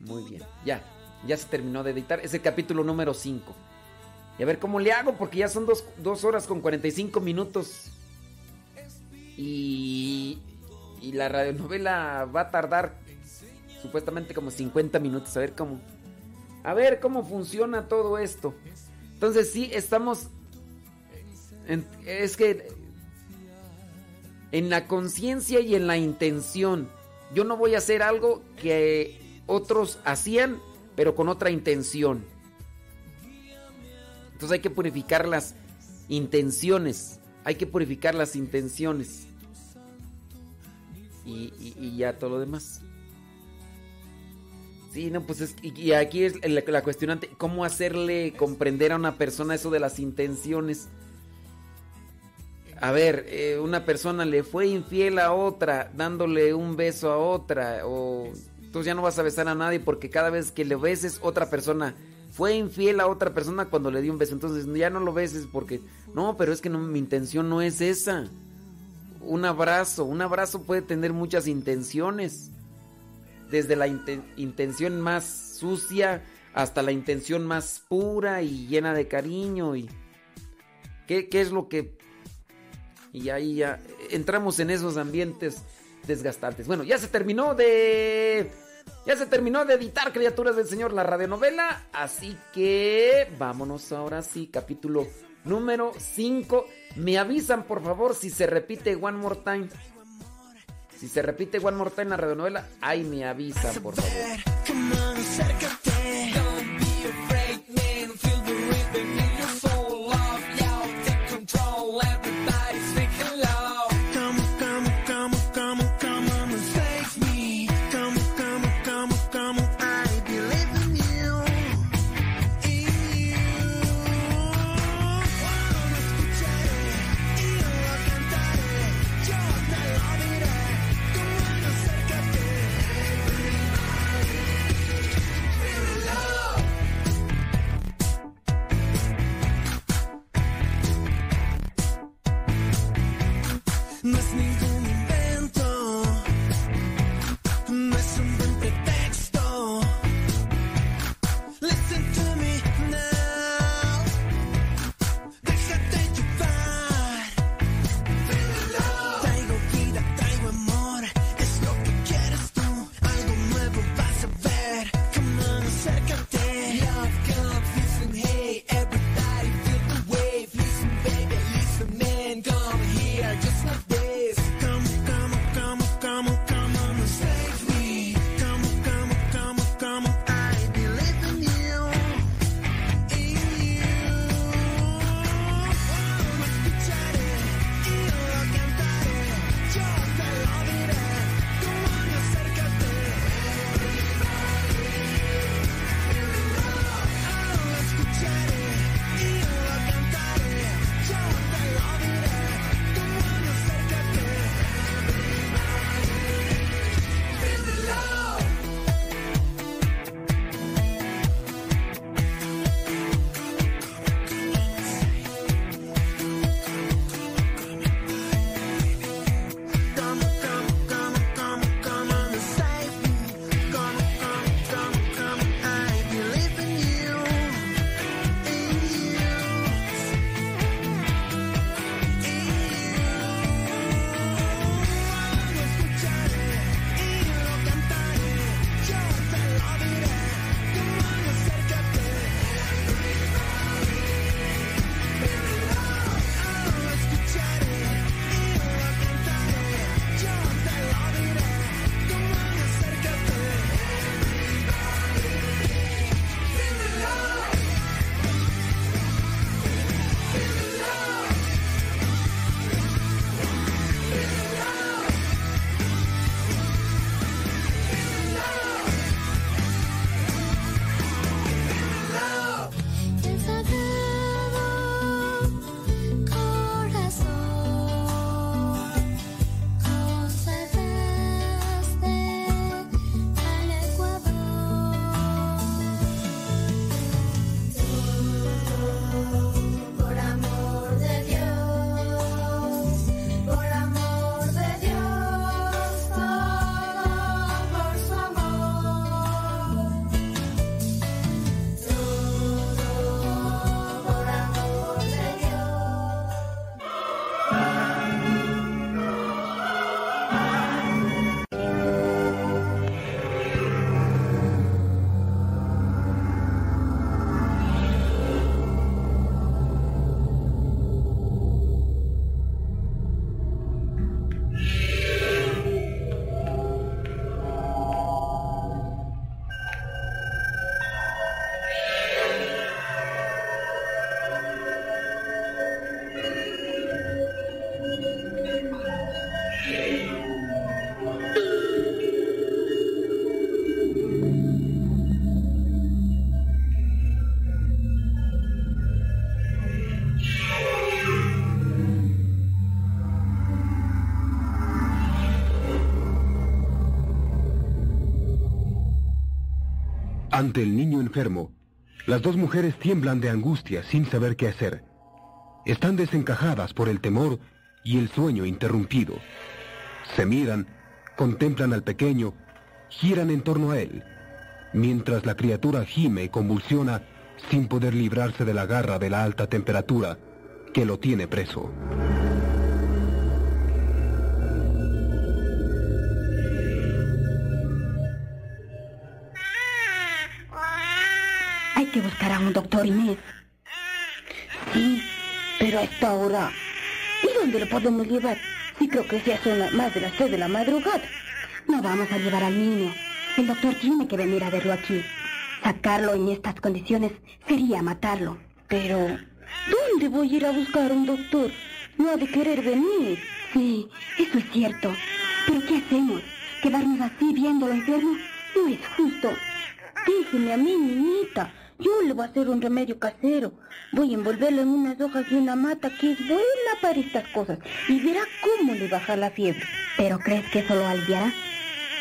Speaker 1: Muy bien, ya, ya se terminó de editar. Es el capítulo número 5. Y a ver cómo le hago, porque ya son dos, dos horas con 45 minutos. Y, y la radionovela va a tardar supuestamente como 50 minutos. A ver cómo. A ver cómo funciona todo esto. Entonces sí, estamos... es que... En la conciencia y en la intención. Yo no voy a hacer algo que otros hacían, pero con otra intención. Entonces hay que purificar las intenciones. Hay que purificar las intenciones. Y, ya todo lo demás. Sí, no, pues es, y, aquí es la, la, cuestionante, ¿cómo hacerle comprender a una persona eso de las intenciones? a ver, eh, una persona le fue infiel a otra, dándole un beso a otra, o entonces ya no vas a besar a nadie porque cada vez que le beses, otra persona fue infiel a otra persona cuando le dio un beso. Entonces ya no lo beses porque, no, pero es que no, mi intención no es esa. Un abrazo, un abrazo puede tener muchas intenciones. Desde la intención más sucia hasta la intención más pura y llena de cariño. y ¿Qué, qué es lo que y ahí ya entramos en esos ambientes desgastantes. Bueno, ya se terminó de... Ya se terminó de editar Criaturas del Señor la radionovela, así que vámonos ahora sí, capítulo número 5. Me avisan por favor si se repite One More Time. Si se repite One More Time la radionovela, ahí me avisan por favor.
Speaker 7: Ante el niño enfermo, las dos mujeres tiemblan de angustia sin saber qué hacer. Están desencajadas por el temor y el sueño interrumpido. Se miran, contemplan al pequeño, giran en torno a él, mientras la criatura gime y convulsiona sin poder librarse de la garra de la alta temperatura que lo tiene preso.
Speaker 8: A un doctor Inés. Sí, pero a esta hora. ¿Y dónde lo podemos llevar? Sí, creo que ya son más de las tres de la madrugada. No vamos a llevar al niño. El doctor tiene que venir a verlo aquí. Sacarlo en estas condiciones sería matarlo. Pero, ¿dónde voy a ir a buscar un doctor? No ha de querer venir. Sí, eso es cierto. Pero ¿qué hacemos? ¿Quedarnos así viéndolo enfermo? No es justo. Déjeme a mí, niñita. Yo le voy a hacer un remedio casero. Voy a envolverlo en unas hojas de una mata que es buena para estas cosas y verá cómo le baja la fiebre.
Speaker 9: ¿Pero crees que eso lo aliviará?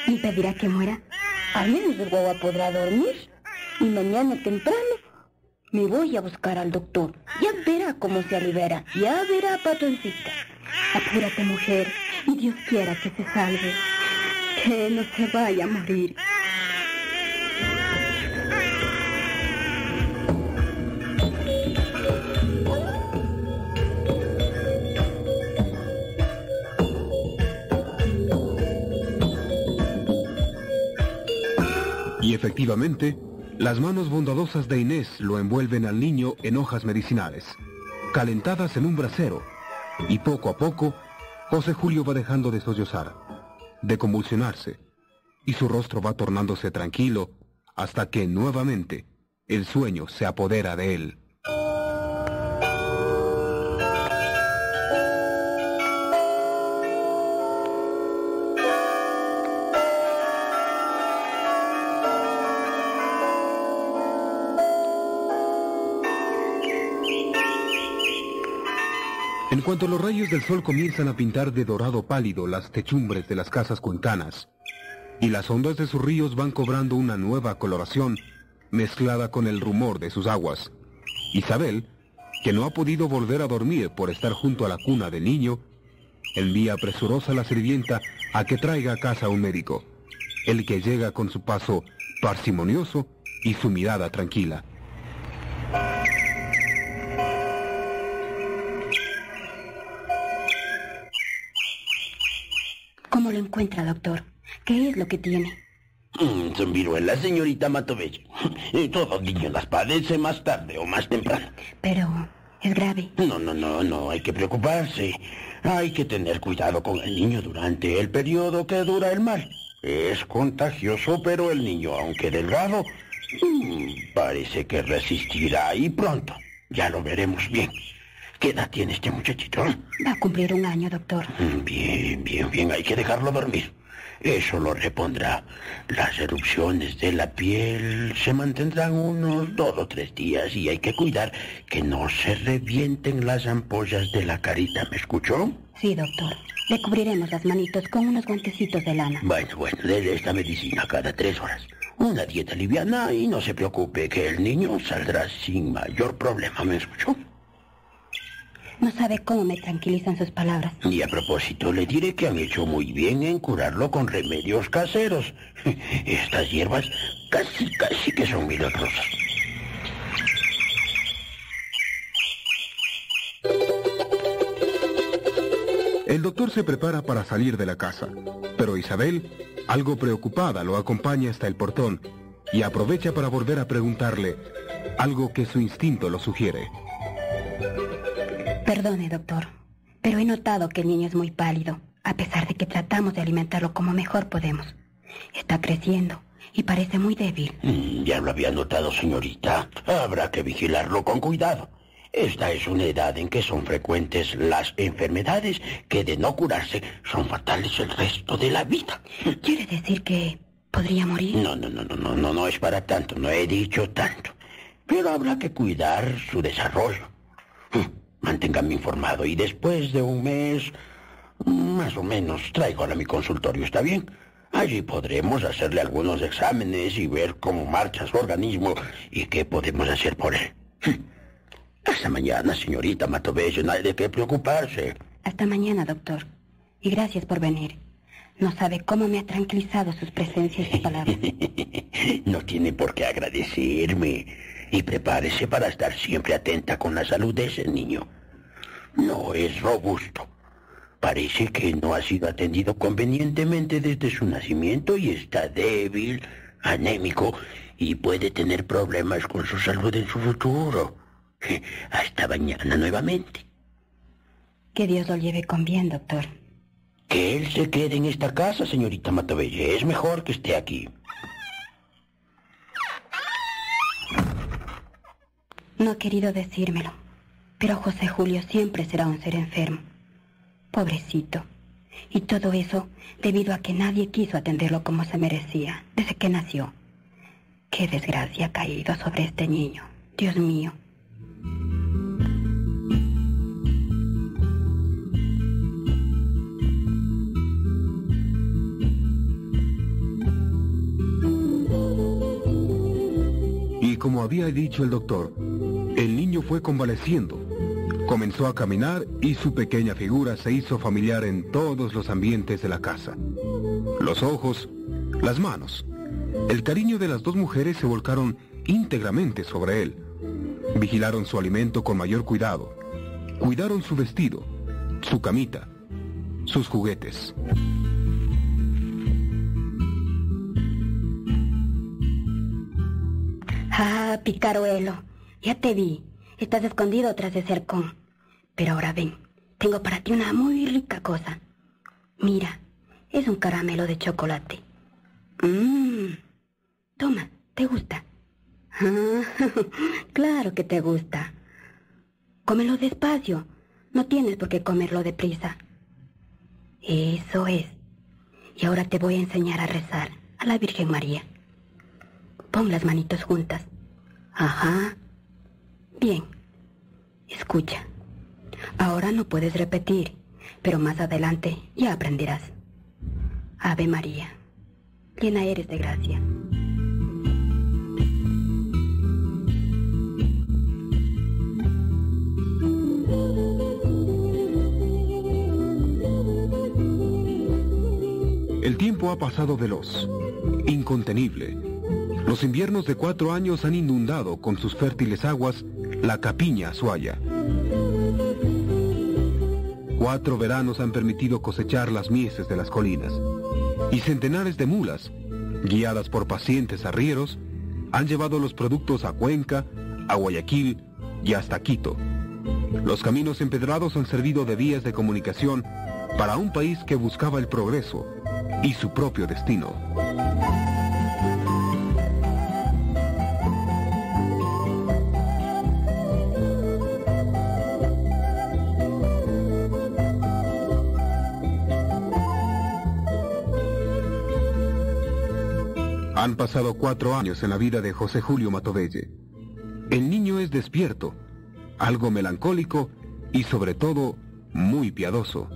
Speaker 9: ¿Impedirá que muera?
Speaker 8: Al menos el guagua podrá dormir. Y mañana temprano me voy a buscar al doctor. Ya verá cómo se libera. Ya verá, patoncita.
Speaker 9: Apúrate, mujer. Y Dios quiera que se salve. Que no se vaya a morir.
Speaker 7: Efectivamente, las manos bondadosas de Inés lo envuelven al niño en hojas medicinales, calentadas en un brasero, y poco a poco, José Julio va dejando de sollozar, de convulsionarse, y su rostro va tornándose tranquilo hasta que nuevamente el sueño se apodera de él. En cuanto los rayos del sol comienzan a pintar de dorado pálido las techumbres de las casas cuencanas, y las ondas de sus ríos van cobrando una nueva coloración mezclada con el rumor de sus aguas, Isabel, que no ha podido volver a dormir por estar junto a la cuna del niño, envía presurosa a la sirvienta a que traiga a casa un médico, el que llega con su paso parsimonioso y su mirada tranquila.
Speaker 9: Encuentra, doctor? ¿Qué es lo que tiene?
Speaker 10: Mm, son viruelas, señorita Matovech. Todo niño las padece más tarde o más temprano.
Speaker 9: Pero es grave.
Speaker 10: No, no, no, no hay que preocuparse. Hay que tener cuidado con el niño durante el periodo que dura el mal. Es contagioso, pero el niño, aunque delgado, mm, parece que resistirá y pronto. Ya lo veremos bien. ¿Qué edad tiene este muchachito?
Speaker 9: Va a cumplir un año, doctor.
Speaker 10: Mm, Bien, bien, bien. Hay que dejarlo dormir. Eso lo repondrá. Las erupciones de la piel se mantendrán unos dos o tres días y hay que cuidar que no se revienten las ampollas de la carita. ¿Me escuchó?
Speaker 9: Sí, doctor. Le cubriremos las manitos con unos guantecitos de lana.
Speaker 10: Bueno, bueno, dele esta medicina cada tres horas. Una dieta liviana y no se preocupe que el niño saldrá sin mayor problema. ¿Me escuchó?
Speaker 9: No sabe cómo me tranquilizan sus palabras.
Speaker 10: Y a propósito, le diré que han hecho muy bien en curarlo con remedios caseros. Estas hierbas casi, casi que son milagrosas.
Speaker 7: El doctor se prepara para salir de la casa, pero Isabel, algo preocupada, lo acompaña hasta el portón y aprovecha para volver a preguntarle algo que su instinto lo sugiere.
Speaker 9: Perdone, doctor, pero he notado que el niño es muy pálido, a pesar de que tratamos de alimentarlo como mejor podemos. Está creciendo y parece muy débil.
Speaker 10: Mm, ya lo había notado, señorita. Habrá que vigilarlo con cuidado. Esta es una edad en que son frecuentes las enfermedades que de no curarse son fatales el resto de la vida.
Speaker 9: ¿Quiere decir que podría morir?
Speaker 10: No, no, no, no, no, no, no es para tanto, no he dicho tanto. Pero habrá que cuidar su desarrollo. Manténgame informado y después de un mes, más o menos, traigo a mi consultorio, ¿está bien? Allí podremos hacerle algunos exámenes y ver cómo marcha su organismo y qué podemos hacer por él. Hasta mañana, señorita Matobello, no hay de qué preocuparse.
Speaker 9: Hasta mañana, doctor. Y gracias por venir. No sabe cómo me ha tranquilizado sus presencias y palabras.
Speaker 10: no tiene por qué agradecerme. Y prepárese para estar siempre atenta con la salud de ese niño. No es robusto. Parece que no ha sido atendido convenientemente desde su nacimiento y está débil, anémico y puede tener problemas con su salud en su futuro. Hasta mañana nuevamente.
Speaker 9: Que Dios lo lleve con bien, doctor.
Speaker 10: Que él se quede en esta casa, señorita Matabelle. Es mejor que esté aquí.
Speaker 9: No ha querido decírmelo, pero José Julio siempre será un ser enfermo. Pobrecito. Y todo eso debido a que nadie quiso atenderlo como se merecía desde que nació. Qué desgracia ha caído sobre este niño. Dios mío.
Speaker 7: Y como había dicho el doctor, fue convaleciendo. Comenzó a caminar y su pequeña figura se hizo familiar en todos los ambientes de la casa. Los ojos, las manos, el cariño de las dos mujeres se volcaron íntegramente sobre él. Vigilaron su alimento con mayor cuidado. Cuidaron su vestido, su camita, sus juguetes.
Speaker 9: Ah, picaruelo, ya te vi. Estás escondido tras ese cercón. Pero ahora ven, tengo para ti una muy rica cosa. Mira, es un caramelo de chocolate. Mmm. Toma, ¿te gusta? Ah, claro que te gusta. Cómelo despacio. No tienes por qué comerlo deprisa. Eso es. Y ahora te voy a enseñar a rezar a la Virgen María. Pon las manitos juntas. Ajá. Bien. Escucha. Ahora no puedes repetir, pero más adelante ya aprenderás. Ave María, llena eres de gracia.
Speaker 7: El tiempo ha pasado veloz, incontenible. Los inviernos de cuatro años han inundado con sus fértiles aguas la capiña Azuaya. Cuatro veranos han permitido cosechar las mieses de las colinas. Y centenares de mulas, guiadas por pacientes arrieros, han llevado los productos a Cuenca, a Guayaquil y hasta Quito. Los caminos empedrados han servido de vías de comunicación para un país que buscaba el progreso y su propio destino. Han pasado cuatro años en la vida de José Julio Matovelle. El niño es despierto, algo melancólico y sobre todo muy piadoso.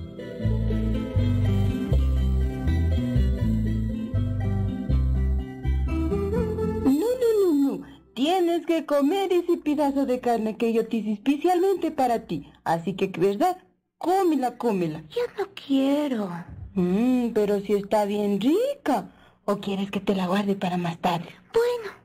Speaker 8: No, no, no, no. Tienes que comer ese pedazo de carne que yo te hice especialmente para ti. Así que, ¿verdad? Cómela, cómela.
Speaker 9: Yo no quiero.
Speaker 8: Mmm, pero si está bien rica. ¿O quieres que te la guarde para más tarde?
Speaker 9: Bueno.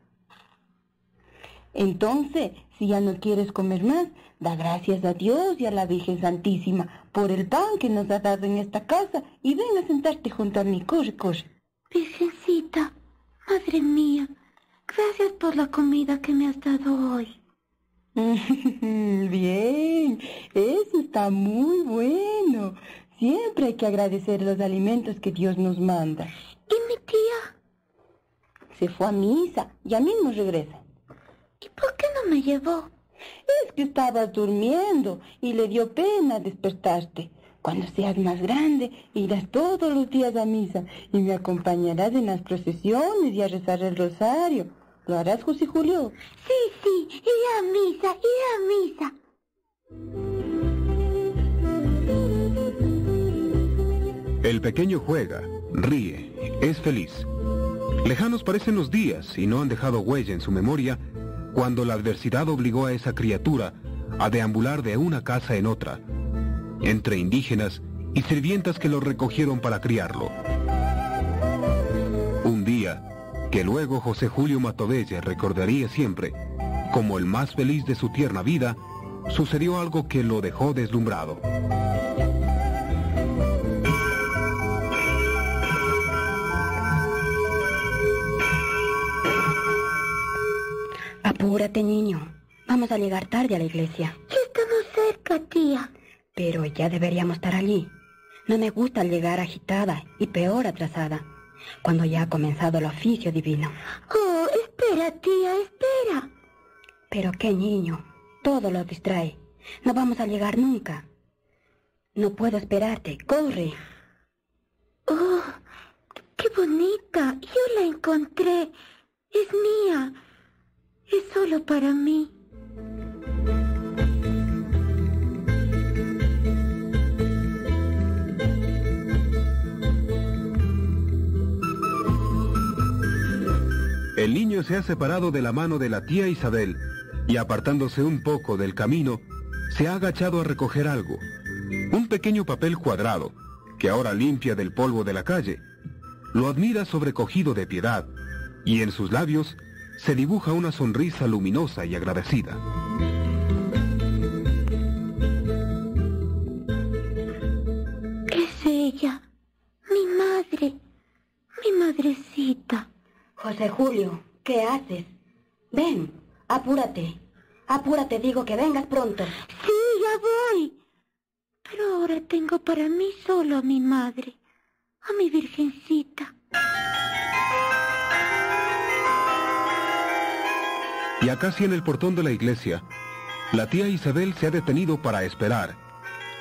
Speaker 8: Entonces, si ya no quieres comer más, da gracias a Dios y a la Virgen Santísima por el pan que nos ha dado en esta casa y ven a sentarte junto a mí. Corre, corre.
Speaker 9: Virgencita, madre mía, gracias por la comida que me has dado hoy.
Speaker 8: Bien, eso está muy bueno. Siempre hay que agradecer los alimentos que Dios nos manda.
Speaker 9: ¿Y mi tía?
Speaker 8: Se fue a misa, ya mismo regresa.
Speaker 9: ¿Y por qué no me llevó?
Speaker 8: Es que estabas durmiendo y le dio pena despertarte. Cuando seas más grande, irás todos los días a misa y me acompañarás en las procesiones y a rezar el rosario. ¿Lo harás, José Julio?
Speaker 9: Sí, sí, iré a misa, iré a misa.
Speaker 7: El pequeño juega, ríe, es feliz. Lejanos parecen los días y no han dejado huella en su memoria cuando la adversidad obligó a esa criatura a deambular de una casa en otra, entre indígenas y sirvientas que lo recogieron para criarlo. Un día, que luego José Julio Matovelle recordaría siempre como el más feliz de su tierna vida, sucedió algo que lo dejó deslumbrado.
Speaker 9: Apúrate, niño. Vamos a llegar tarde a la iglesia.
Speaker 11: Estamos cerca, tía.
Speaker 9: Pero ya deberíamos estar allí. No me gusta llegar agitada y peor atrasada, cuando ya ha comenzado el oficio divino.
Speaker 11: Oh, espera, tía, espera.
Speaker 9: Pero qué niño, todo lo distrae. No vamos a llegar nunca. No puedo esperarte, corre.
Speaker 11: Oh, qué bonita. Yo la encontré. Es mía. Es solo para mí.
Speaker 7: El niño se ha separado de la mano de la tía Isabel y apartándose un poco del camino, se ha agachado a recoger algo. Un pequeño papel cuadrado, que ahora limpia del polvo de la calle. Lo admira sobrecogido de piedad, y en sus labios se dibuja una sonrisa luminosa y agradecida.
Speaker 11: Es ella, mi madre, mi madrecita.
Speaker 9: José Julio, ¿qué haces? Ven, apúrate. Apúrate, digo que vengas pronto.
Speaker 11: Sí, ya voy. Pero ahora tengo para mí solo a mi madre, a mi virgencita.
Speaker 7: Y acá casi en el portón de la iglesia, la tía Isabel se ha detenido para esperar,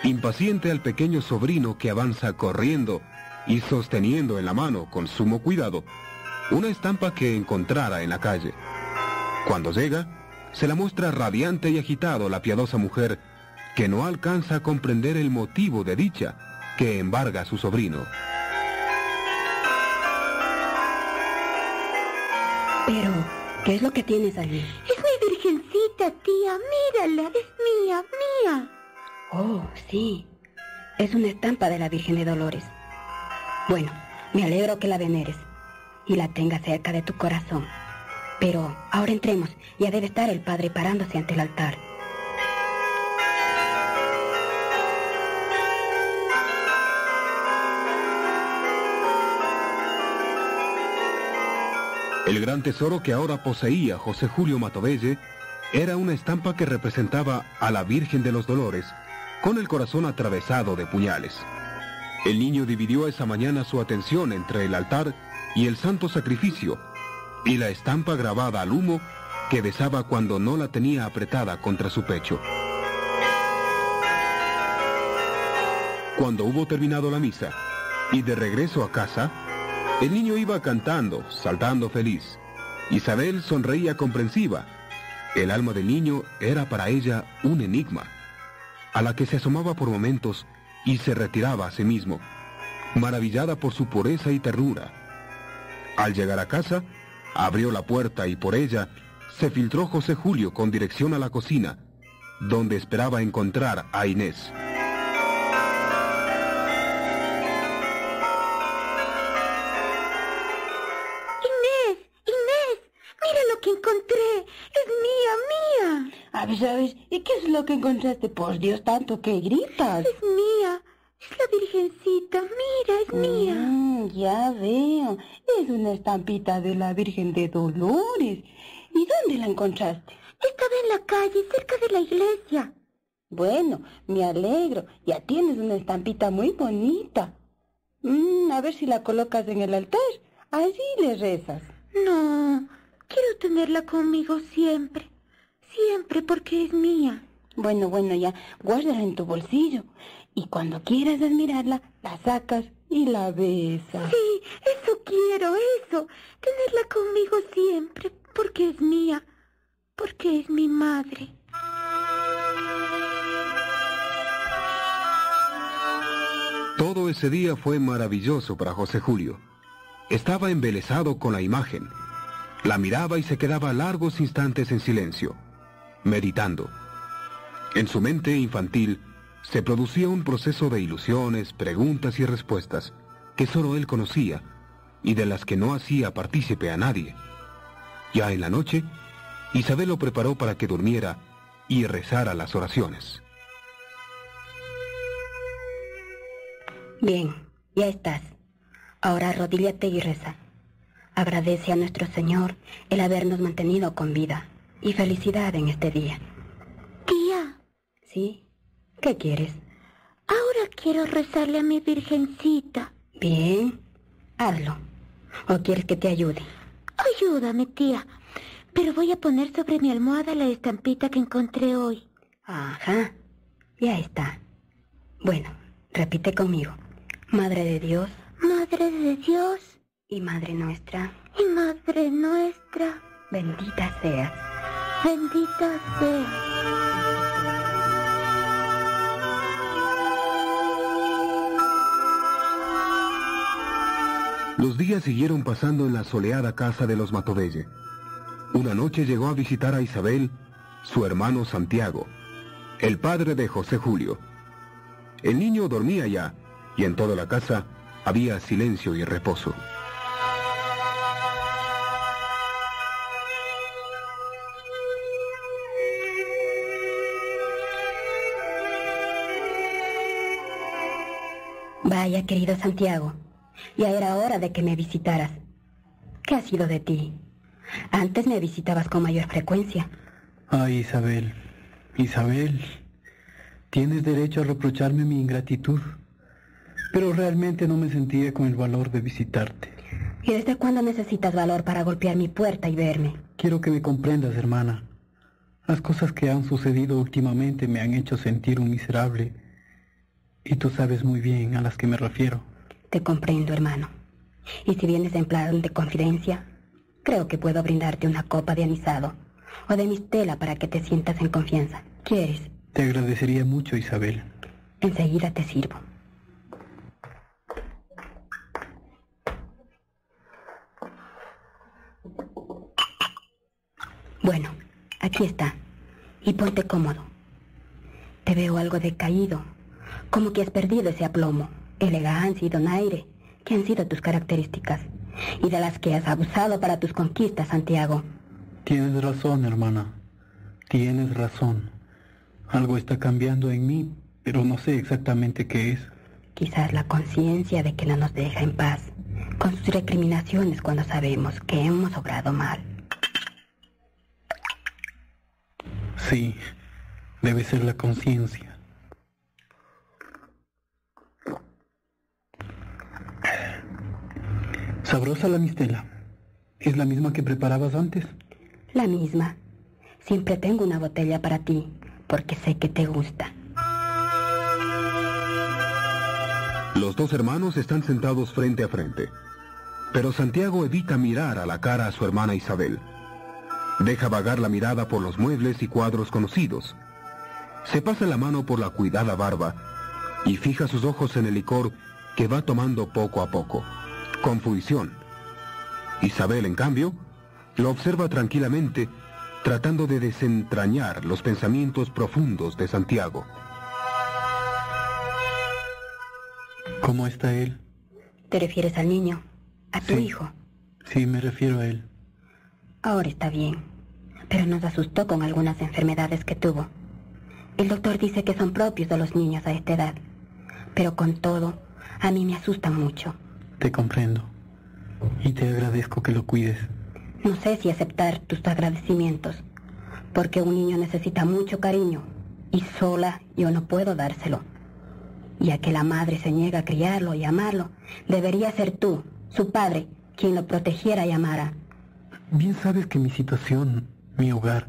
Speaker 7: impaciente al pequeño sobrino que avanza corriendo y sosteniendo en la mano con sumo cuidado una estampa que encontrara en la calle. Cuando llega, se la muestra radiante y agitado la piadosa mujer que no alcanza a comprender el motivo de dicha que embarga a su sobrino.
Speaker 9: Pero, ¿Qué es lo que tienes allí?
Speaker 11: Es mi virgencita, tía. Mírala, es mía, mía.
Speaker 9: Oh, sí. Es una estampa de la Virgen de Dolores. Bueno, me alegro que la veneres y la tengas cerca de tu corazón. Pero ahora entremos. Ya debe estar el Padre parándose ante el altar.
Speaker 7: El gran tesoro que ahora poseía José Julio Matovelle era una estampa que representaba a la Virgen de los Dolores, con el corazón atravesado de puñales. El niño dividió esa mañana su atención entre el altar y el santo sacrificio, y la estampa grabada al humo que besaba cuando no la tenía apretada contra su pecho. Cuando hubo terminado la misa, y de regreso a casa, el niño iba cantando, saltando feliz. Isabel sonreía comprensiva. El alma del niño era para ella un enigma, a la que se asomaba por momentos y se retiraba a sí mismo, maravillada por su pureza y ternura. Al llegar a casa, abrió la puerta y por ella se filtró José Julio con dirección a la cocina, donde esperaba encontrar a Inés.
Speaker 11: ¿Sabes? ¿Y qué es lo que encontraste? Por Dios, tanto que gritas. Es mía. Es la Virgencita. Mira, es mía.
Speaker 9: Mm, ya veo. Es una estampita de la Virgen de Dolores. ¿Y dónde la encontraste?
Speaker 11: Estaba en la calle, cerca de la iglesia.
Speaker 9: Bueno, me alegro. Ya tienes una estampita muy bonita. Mm, a ver si la colocas en el altar. Allí le rezas.
Speaker 11: No, quiero tenerla conmigo siempre. Siempre porque es mía.
Speaker 9: Bueno, bueno, ya, guárdala en tu bolsillo. Y cuando quieras admirarla, la sacas y la besas.
Speaker 11: Sí, eso quiero, eso. Tenerla conmigo siempre, porque es mía, porque es mi madre.
Speaker 7: Todo ese día fue maravilloso para José Julio. Estaba embelesado con la imagen. La miraba y se quedaba largos instantes en silencio, meditando. En su mente infantil se producía un proceso de ilusiones, preguntas y respuestas que solo él conocía y de las que no hacía partícipe a nadie. Ya en la noche, Isabel lo preparó para que durmiera y rezara las oraciones.
Speaker 9: Bien, ya estás. Ahora arrodíllate y reza. Agradece a nuestro Señor el habernos mantenido con vida y felicidad en este día.
Speaker 8: Tía.
Speaker 9: ¿Sí? ¿Qué quieres?
Speaker 8: Ahora quiero rezarle a mi virgencita.
Speaker 9: Bien, hazlo. ¿O quieres que te ayude?
Speaker 8: Ayúdame, tía. Pero voy a poner sobre mi almohada la estampita que encontré hoy.
Speaker 9: Ajá, ya está. Bueno, repite conmigo. Madre de Dios.
Speaker 8: Madre de Dios.
Speaker 9: Y Madre nuestra.
Speaker 8: Y Madre nuestra.
Speaker 9: Bendita seas.
Speaker 8: Bendita seas.
Speaker 7: Los días siguieron pasando en la soleada casa de los Matovelle. Una noche llegó a visitar a Isabel su hermano Santiago, el padre de José Julio. El niño dormía ya y en toda la casa había silencio y reposo.
Speaker 9: Vaya, querido Santiago, ya era hora de que me visitaras. ¿Qué ha sido de ti? Antes me visitabas con mayor frecuencia.
Speaker 12: Ay, Isabel, Isabel, tienes derecho a reprocharme mi ingratitud, pero realmente no me sentía con el valor de visitarte.
Speaker 9: ¿Y desde cuándo necesitas valor para golpear mi puerta y verme?
Speaker 12: Quiero que me comprendas, hermana. Las cosas que han sucedido últimamente me han hecho sentir un miserable, y tú sabes muy bien a las que me refiero.
Speaker 9: Te comprendo, hermano. Y si vienes en plan de confidencia, creo que puedo brindarte una copa de anisado o de mistela para que te sientas en confianza. ¿Quieres?
Speaker 12: Te agradecería mucho, Isabel.
Speaker 9: Enseguida te sirvo. Bueno, aquí está. Y ponte cómodo. Te veo algo decaído, como que has perdido ese aplomo, elegancia y donaire que han sido tus características y de las que has abusado para tus conquistas, Santiago.
Speaker 12: Tienes razón, hermana. Tienes razón. Algo está cambiando en mí, pero no sé exactamente qué es.
Speaker 9: Quizás la conciencia de que no nos deja en paz, con sus recriminaciones cuando sabemos que hemos obrado mal.
Speaker 12: Sí, debe ser la conciencia. Sabrosa la mistela. ¿Es la misma que preparabas antes?
Speaker 9: La misma. Siempre tengo una botella para ti, porque sé que te gusta.
Speaker 7: Los dos hermanos están sentados frente a frente, pero Santiago evita mirar a la cara a su hermana Isabel. Deja vagar la mirada por los muebles y cuadros conocidos. Se pasa la mano por la cuidada barba y fija sus ojos en el licor que va tomando poco a poco, con fruición. Isabel, en cambio, lo observa tranquilamente, tratando de desentrañar los pensamientos profundos de Santiago.
Speaker 12: ¿Cómo está él?
Speaker 9: ¿Te refieres al niño? ¿A tu
Speaker 12: Sí.
Speaker 9: hijo?
Speaker 12: Sí, me refiero a él.
Speaker 9: Ahora está bien, pero nos asustó con algunas enfermedades que tuvo. El doctor dice que son propios de los niños a esta edad, pero con todo, a mí me asustan mucho.
Speaker 12: Te comprendo. Y te agradezco que lo cuides.
Speaker 9: No sé si aceptar tus agradecimientos, porque un niño necesita mucho cariño y sola yo no puedo dárselo. Ya que la madre se niega a criarlo y amarlo, debería ser tú, su padre, quien lo protegiera y amara.
Speaker 12: Bien sabes que mi situación, mi hogar,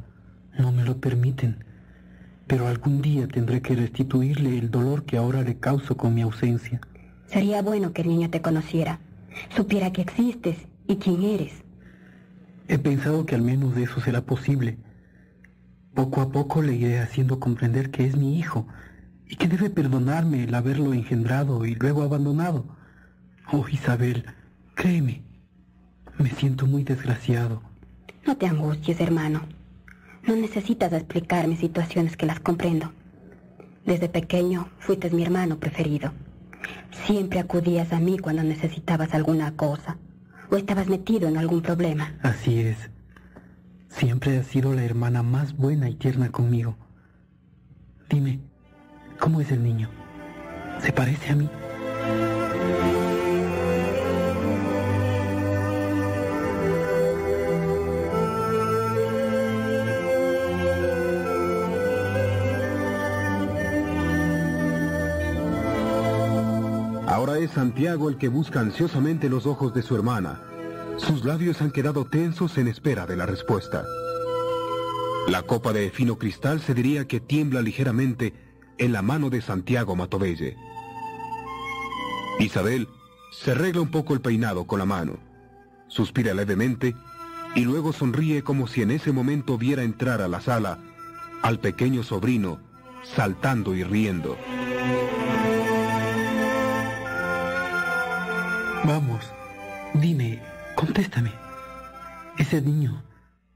Speaker 12: no me lo permiten. Pero algún día tendré que restituirle el dolor que ahora le causo con mi ausencia.
Speaker 9: Sería bueno que el niño te conociera, supiera que existes y quién eres.
Speaker 12: He pensado que al menos eso será posible. Poco a poco le iré haciendo comprender que es mi hijo y que debe perdonarme el haberlo engendrado y luego abandonado. Oh, Isabel, créeme, me siento muy desgraciado.
Speaker 9: No te angusties, hermano. No necesitas explicarme situaciones que las comprendo. Desde pequeño fuiste mi hermano preferido. Siempre acudías a mí cuando necesitabas alguna cosa o estabas metido en algún problema.
Speaker 12: Así es. Siempre has sido la hermana más buena y tierna conmigo. Dime, ¿cómo es el niño? ¿Se parece a mí?
Speaker 7: Es Santiago el que busca ansiosamente los ojos de su hermana. Sus labios han quedado tensos en espera de la respuesta. La copa de fino cristal se diría que tiembla ligeramente en la mano de Santiago Matovelle. Isabel se arregla un poco el peinado con la mano, suspira levemente y luego sonríe como si en ese momento viera entrar a la sala al pequeño sobrino saltando y riendo.
Speaker 12: Vamos, dime, contéstame. Ese niño,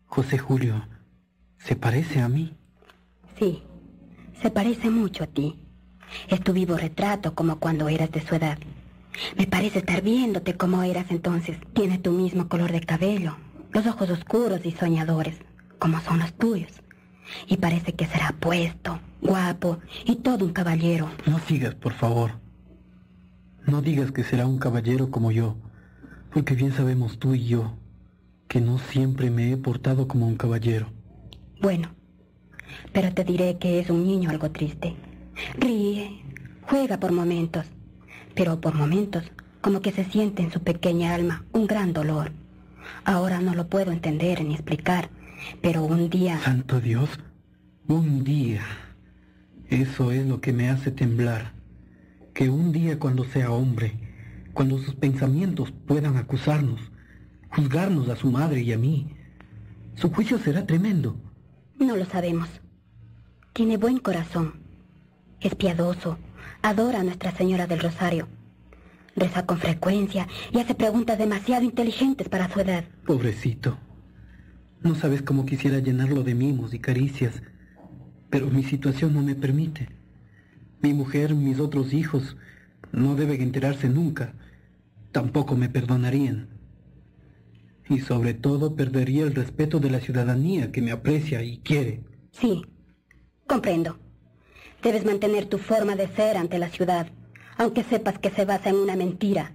Speaker 12: José Julio, ¿se parece a mí?
Speaker 9: Sí, se parece mucho a ti. Es tu vivo retrato como cuando eras de su edad. Me parece estar viéndote como eras entonces. Tiene tu mismo color de cabello, los ojos oscuros y soñadores, como son los tuyos. Y parece que será puesto, guapo y todo un caballero.
Speaker 12: No sigas, por favor. No digas que será un caballero como yo, porque bien sabemos tú y yo que no siempre me he portado como un caballero.
Speaker 9: Bueno, pero te diré que es un niño algo triste. Ríe, juega por momentos, pero por momentos como que se siente en su pequeña alma un gran dolor. Ahora no lo puedo entender ni explicar, pero un día...
Speaker 12: Santo Dios, un día. Eso es lo que me hace temblar que un día cuando sea hombre, cuando sus pensamientos puedan acusarnos, juzgarnos a su madre y a mí, su juicio será tremendo.
Speaker 9: No lo sabemos. Tiene buen corazón. Es piadoso. Adora a Nuestra Señora del Rosario. Reza con frecuencia y hace preguntas demasiado inteligentes para su edad.
Speaker 12: Pobrecito. No sabes cómo quisiera llenarlo de mimos y caricias, pero mi situación no me permite. Mi mujer, mis otros hijos, no deben enterarse nunca. Tampoco me perdonarían. Y sobre todo perdería el respeto de la ciudadanía que me aprecia y quiere.
Speaker 9: Sí, comprendo. Debes mantener tu forma de ser ante la ciudad, aunque sepas que se basa en una mentira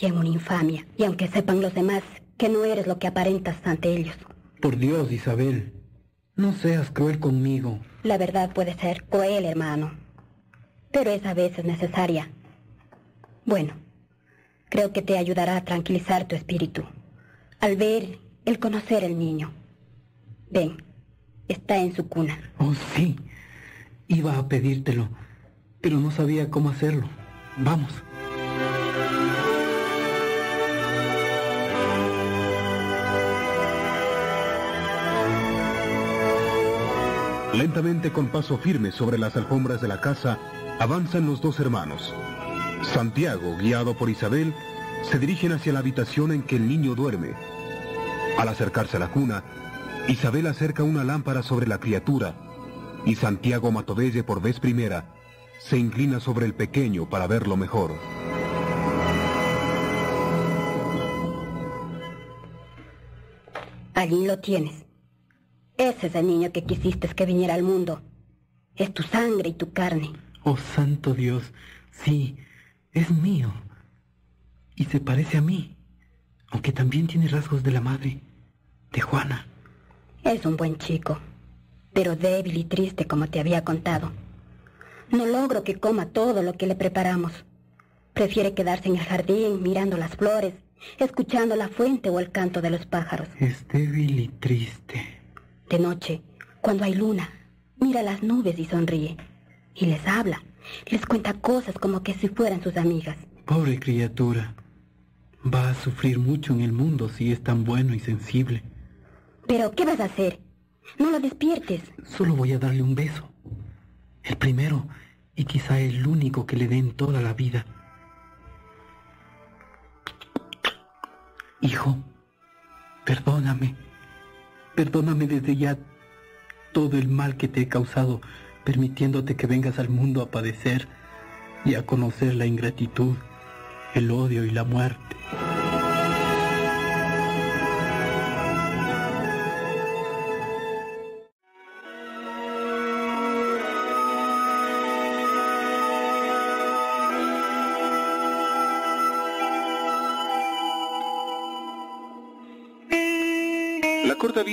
Speaker 9: y en una infamia, y aunque sepan los demás que no eres lo que aparentas ante ellos.
Speaker 12: Por Dios, Isabel, no seas cruel conmigo.
Speaker 9: La verdad puede ser cruel, hermano pero es a veces necesaria. Bueno, creo que te ayudará a tranquilizar tu espíritu al ver el conocer el niño. Ven, está en su cuna.
Speaker 12: Oh, sí. Iba a pedírtelo, pero no sabía cómo hacerlo. Vamos.
Speaker 7: Lentamente con paso firme sobre las alfombras de la casa, Avanzan los dos hermanos. Santiago, guiado por Isabel, se dirigen hacia la habitación en que el niño duerme. Al acercarse a la cuna, Isabel acerca una lámpara sobre la criatura y Santiago Matovelle por vez primera se inclina sobre el pequeño para verlo mejor.
Speaker 9: Allí lo tienes. Ese es el niño que quisiste que viniera al mundo. Es tu sangre y tu carne.
Speaker 12: Oh, santo Dios, sí, es mío. Y se parece a mí, aunque también tiene rasgos de la madre, de Juana.
Speaker 9: Es un buen chico, pero débil y triste como te había contado. No logro que coma todo lo que le preparamos. Prefiere quedarse en el jardín mirando las flores, escuchando la fuente o el canto de los pájaros.
Speaker 12: Es débil y triste.
Speaker 9: De noche, cuando hay luna, mira las nubes y sonríe y les habla. Les cuenta cosas como que si fueran sus amigas.
Speaker 12: Pobre criatura. Va a sufrir mucho en el mundo si es tan bueno y sensible.
Speaker 9: Pero, ¿qué vas a hacer? No lo despiertes.
Speaker 12: Solo voy a darle un beso. El primero y quizá el único que le den toda la vida. Hijo, perdóname, perdóname desde ya todo el mal que te he causado, permitiéndote que vengas al mundo a padecer y a conocer la ingratitud, el odio y la muerte.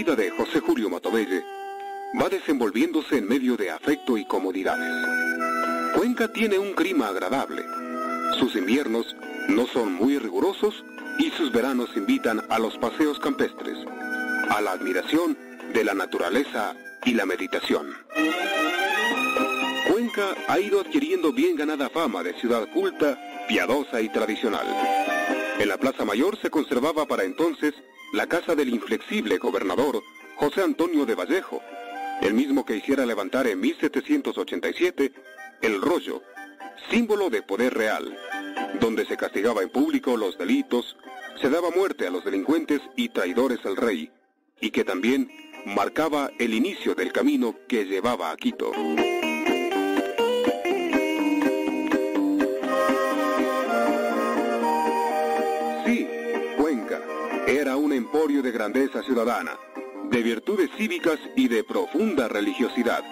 Speaker 7: Vida de José Julio Matovelle va desenvolviéndose en medio de afecto y comodidades. Cuenca tiene un clima agradable. Sus inviernos no son muy rigurosos y sus veranos invitan a los paseos campestres, a la admiración de la naturaleza y la meditación. Cuenca ha ido adquiriendo bien ganada fama de ciudad culta, piadosa y tradicional. En la Plaza Mayor se conservaba para entonces la casa del inflexible gobernador José Antonio de Vallejo, el mismo que hiciera levantar en 1787 el rollo, símbolo de poder real, donde se castigaba en público los delitos, se daba muerte a los delincuentes y traidores al rey, y que también marcaba el inicio del camino que llevaba a Quito. Grandeza ciudadana, de virtudes cívicas y de profunda religiosidad.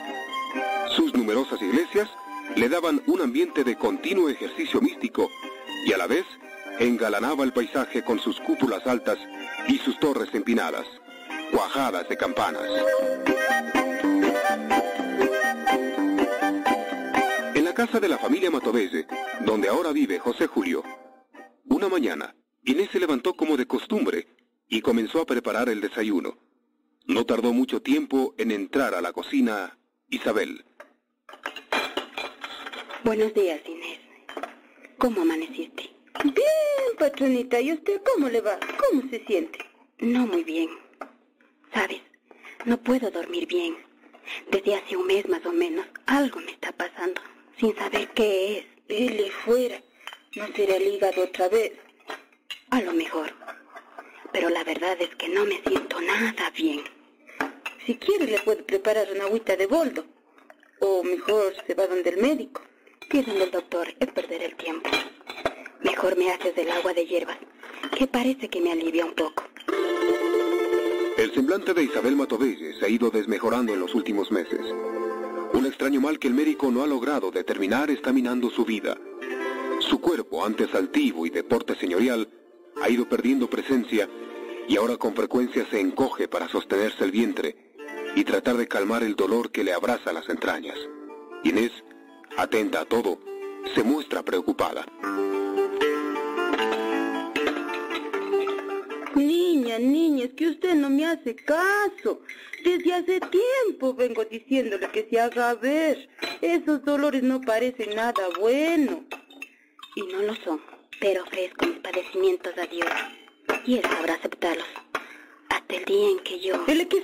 Speaker 7: Sus numerosas iglesias le daban un ambiente de continuo ejercicio místico y a la vez engalanaba el paisaje con sus cúpulas altas y sus torres empinadas, cuajadas de campanas. En la casa de la familia Matovelle, donde ahora vive José Julio, una mañana, Inés se levantó como de costumbre y comenzó a preparar el desayuno. No tardó mucho tiempo en entrar a la cocina Isabel.
Speaker 9: Buenos días, Inés. ¿Cómo amaneciste?
Speaker 8: Bien, patronita. ¿Y usted cómo le va? ¿Cómo se siente?
Speaker 9: No muy bien. ¿Sabes? No puedo dormir bien. Desde hace un mes más o menos, algo me está pasando, sin saber qué es.
Speaker 8: Dile fuera. No será el hígado otra vez.
Speaker 9: A lo mejor. Pero la verdad es que no me siento nada bien.
Speaker 8: Si quiere le puedo preparar una agüita de boldo. O mejor se va donde el médico.
Speaker 9: Que donde el doctor es perder el tiempo. Mejor me haces del agua de hierbas, que parece que me alivia un poco.
Speaker 7: El semblante de Isabel Matovelle se ha ido desmejorando en los últimos meses. Un extraño mal que el médico no ha logrado determinar está minando su vida. Su cuerpo, antes altivo y de porte señorial, ha ido perdiendo presencia y ahora con frecuencia se encoge para sostenerse el vientre y tratar de calmar el dolor que le abraza las entrañas. Inés, atenta a todo, se muestra preocupada.
Speaker 8: Niña, niña, es que usted no me hace caso. Desde hace tiempo vengo diciéndole que se haga ver. Esos dolores no parecen nada bueno.
Speaker 9: Y no lo son, pero ofrezco mis padecimientos a Dios. Y Él sabrá aceptarlos. Hasta el día en que yo...
Speaker 8: ¿Él qué?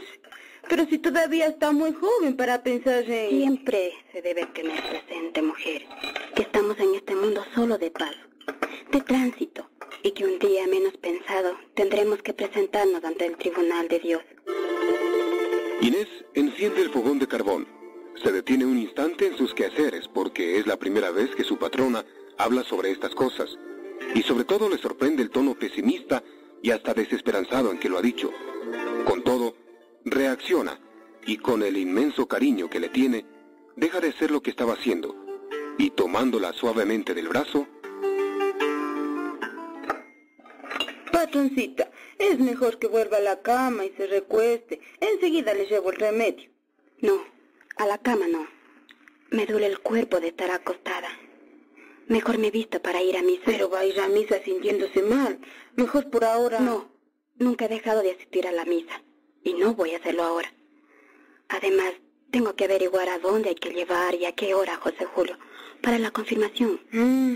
Speaker 8: Pero si todavía está muy joven para pensar en...
Speaker 9: Siempre se debe tener presente, mujer, que estamos en este mundo solo de paso, de tránsito, y que un día menos pensado tendremos que presentarnos ante el tribunal de Dios.
Speaker 7: Inés enciende el fogón de carbón. Se detiene un instante en sus quehaceres porque es la primera vez que su patrona habla sobre estas cosas. Y sobre todo le sorprende el tono pesimista y hasta desesperanzado en que lo ha dicho. Con todo, reacciona y con el inmenso cariño que le tiene, deja de hacer lo que estaba haciendo y tomándola suavemente del brazo,
Speaker 8: Patroncita, es mejor que vuelva a la cama y se recueste. Enseguida le llevo el remedio.
Speaker 9: No, a la cama no. Me duele el cuerpo de estar acostada. Mejor me visto para ir a misa.
Speaker 8: Pero va a ir a misa sintiéndose mal. Mejor por ahora.
Speaker 9: No, nunca he dejado de asistir a la misa. Y no voy a hacerlo ahora. Además, Tengo que averiguar a dónde hay que llevar y a qué hora, José Julio, para la confirmación.
Speaker 8: Mm,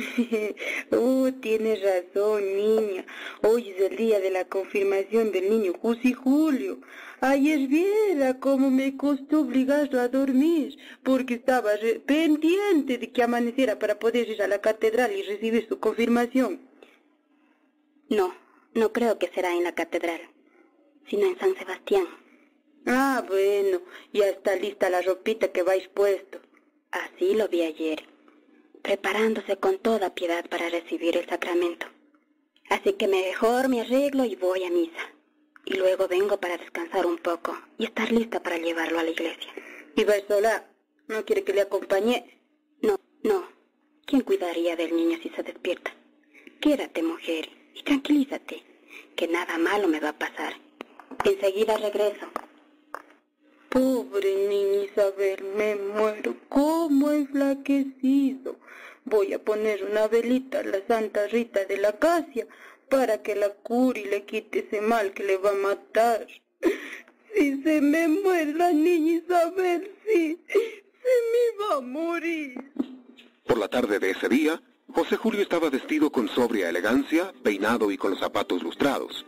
Speaker 8: oh, tienes razón, niña. Hoy es el día de la confirmación del niño José Julio. Ayer viera cómo me costó obligarlo a dormir, porque estaba pendiente de que amaneciera para poder ir a la catedral y recibir su confirmación.
Speaker 9: No, no creo que será en la catedral, sino en San Sebastián.
Speaker 8: Ah, bueno, ya está lista la ropita que vais puesto.
Speaker 9: Así lo vi ayer, preparándose con toda piedad para recibir el sacramento. Así que mejor me arreglo y voy a misa. Y luego vengo para descansar un poco y estar lista para llevarlo a la iglesia.
Speaker 8: ¿Y vais sola? ¿No quiere que le acompañe?
Speaker 9: No, no. ¿Quién cuidaría del niño si se despierta? Quédate, mujer, y tranquilízate, que nada malo me va a pasar. Enseguida regreso.
Speaker 8: Pobre niña Isabel, me muero. ¿Cómo he enflaquecido? Voy a poner una velita a la Santa Rita de la Acacia para que la cure y le quite ese mal que le va a matar. Si se me muere la niña Isabel, sí, se me va a morir.
Speaker 7: Por la tarde de ese día, José Julio estaba vestido con sobria elegancia, peinado y con los zapatos lustrados.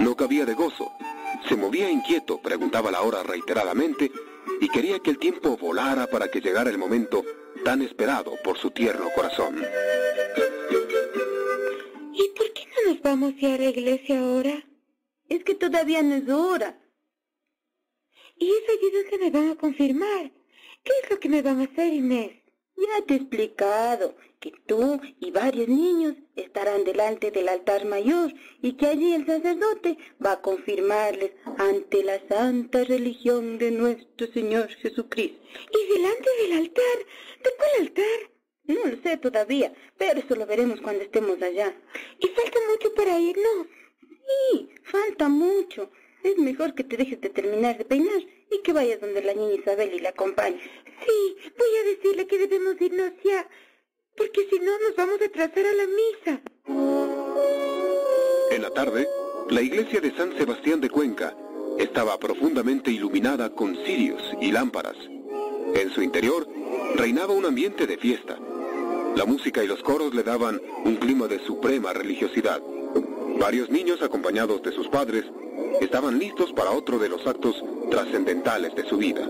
Speaker 7: No cabía de gozo. Se movía inquieto, preguntaba la hora reiteradamente y quería que el tiempo volara para que llegara el momento tan esperado por su tierno corazón.
Speaker 8: ¿Y por qué no nos vamos a ir a la iglesia ahora? Es que todavía no es hora. ¿Y ese que me van a confirmar? ¿Qué es lo que me van a hacer, Inés? Ya te he explicado que tú y varios niños estarán delante del altar mayor y que allí el sacerdote va a confirmarles ante la santa religión de nuestro Señor Jesucristo. ¿Y delante del altar? ¿De cuál altar? No lo sé todavía, pero eso lo veremos cuando estemos allá. ¿Y falta mucho para irnos? Sí, falta mucho. Es mejor que te dejes de terminar de peinar y que vayas donde la niña Isabel y la acompañes. Sí, voy a decirle que debemos irnos ya, porque si no nos vamos a atrasar a la misa.
Speaker 7: En la tarde, la iglesia de San Sebastián de Cuenca estaba profundamente iluminada con cirios y lámparas. En su interior reinaba un ambiente de fiesta. La música y los coros le daban un clima de suprema religiosidad. Varios niños acompañados de sus padres estaban listos para otro de los actos trascendentales de su vida.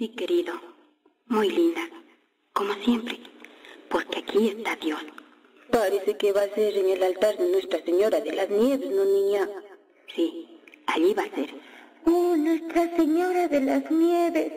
Speaker 9: Sí, querido. Muy linda. Como siempre. Porque aquí está Dios.
Speaker 8: Parece que va a ser en el altar de Nuestra Señora de las Nieves, ¿no, niña?
Speaker 9: Sí, allí va a ser.
Speaker 8: Oh, Nuestra Señora de las Nieves.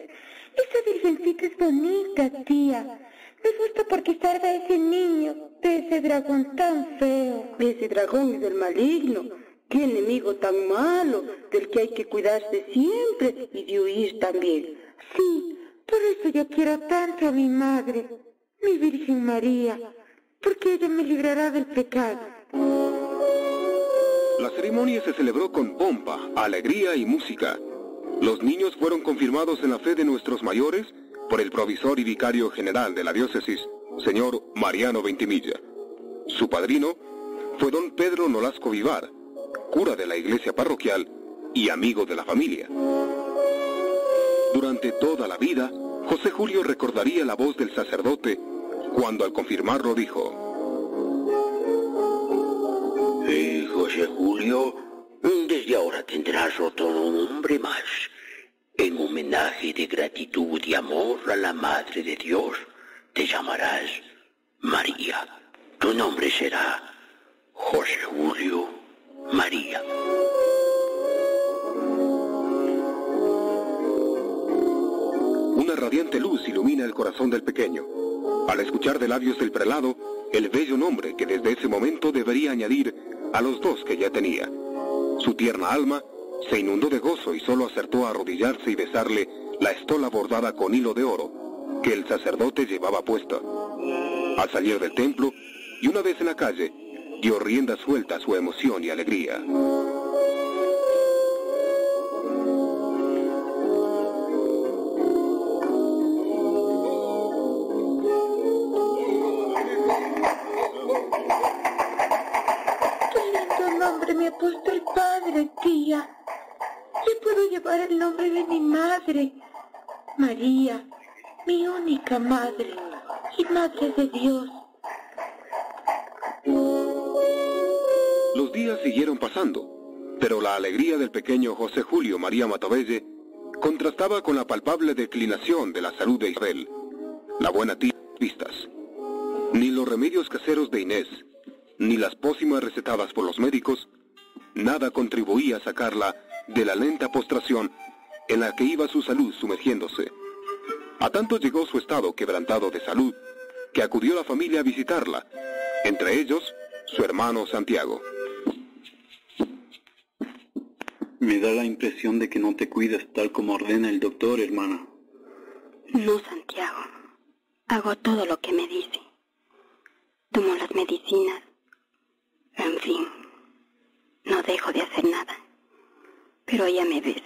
Speaker 8: Esa virgencita es bonita, tía. Me gusta porque salva ese niño de ese dragón tan feo. Ese dragón es el maligno. Qué enemigo tan malo, del que hay que cuidarse siempre y de huir también. Sí, por eso yo quiero tanto a mi madre, mi Virgen María porque ella me librará del pecado.
Speaker 7: La ceremonia se celebró con pompa, alegría y música. Los niños fueron confirmados en la fe de nuestros mayores por el provisor y vicario general de la diócesis, señor Mariano Ventimilla. Su padrino fue don Pedro Nolasco Vivar, cura de la iglesia parroquial y amigo de la familia. Durante toda la vida, José Julio recordaría la voz del sacerdote cuando al confirmarlo dijo,
Speaker 10: eh, José Julio, desde ahora tendrás otro nombre más. En homenaje de gratitud y amor a la Madre de Dios, te llamarás María. Tu nombre será José Julio María.
Speaker 7: Radiante luz ilumina el corazón del pequeño. Al escuchar de labios del prelado el bello nombre que desde ese momento debería añadir a los dos que ya tenía. Su tierna alma se inundó de gozo y solo acertó a arrodillarse y besarle la estola bordada con hilo de oro que el sacerdote llevaba puesta. Al salir del templo y una vez en la calle, dio rienda suelta a su emoción y alegría.
Speaker 8: Mi única madre y madre de Dios.
Speaker 7: Los días siguieron pasando, pero la alegría del pequeño José Julio María Matovelle contrastaba con la palpable declinación de la salud de Isabel. La buena tía vistas. Ni los remedios caseros de Inés, ni las pócimas recetadas por los médicos, nada contribuía a sacarla de la lenta postración en la que iba su salud sumergiéndose. A tanto llegó su estado quebrantado de salud que acudió la familia a visitarla, entre ellos su hermano Santiago.
Speaker 12: Me da la impresión de que no te cuidas tal como ordena el doctor, hermana.
Speaker 9: No, Santiago. Hago todo lo que me dice. Tomo las medicinas. En fin, no dejo de hacer nada. Pero ya me ves.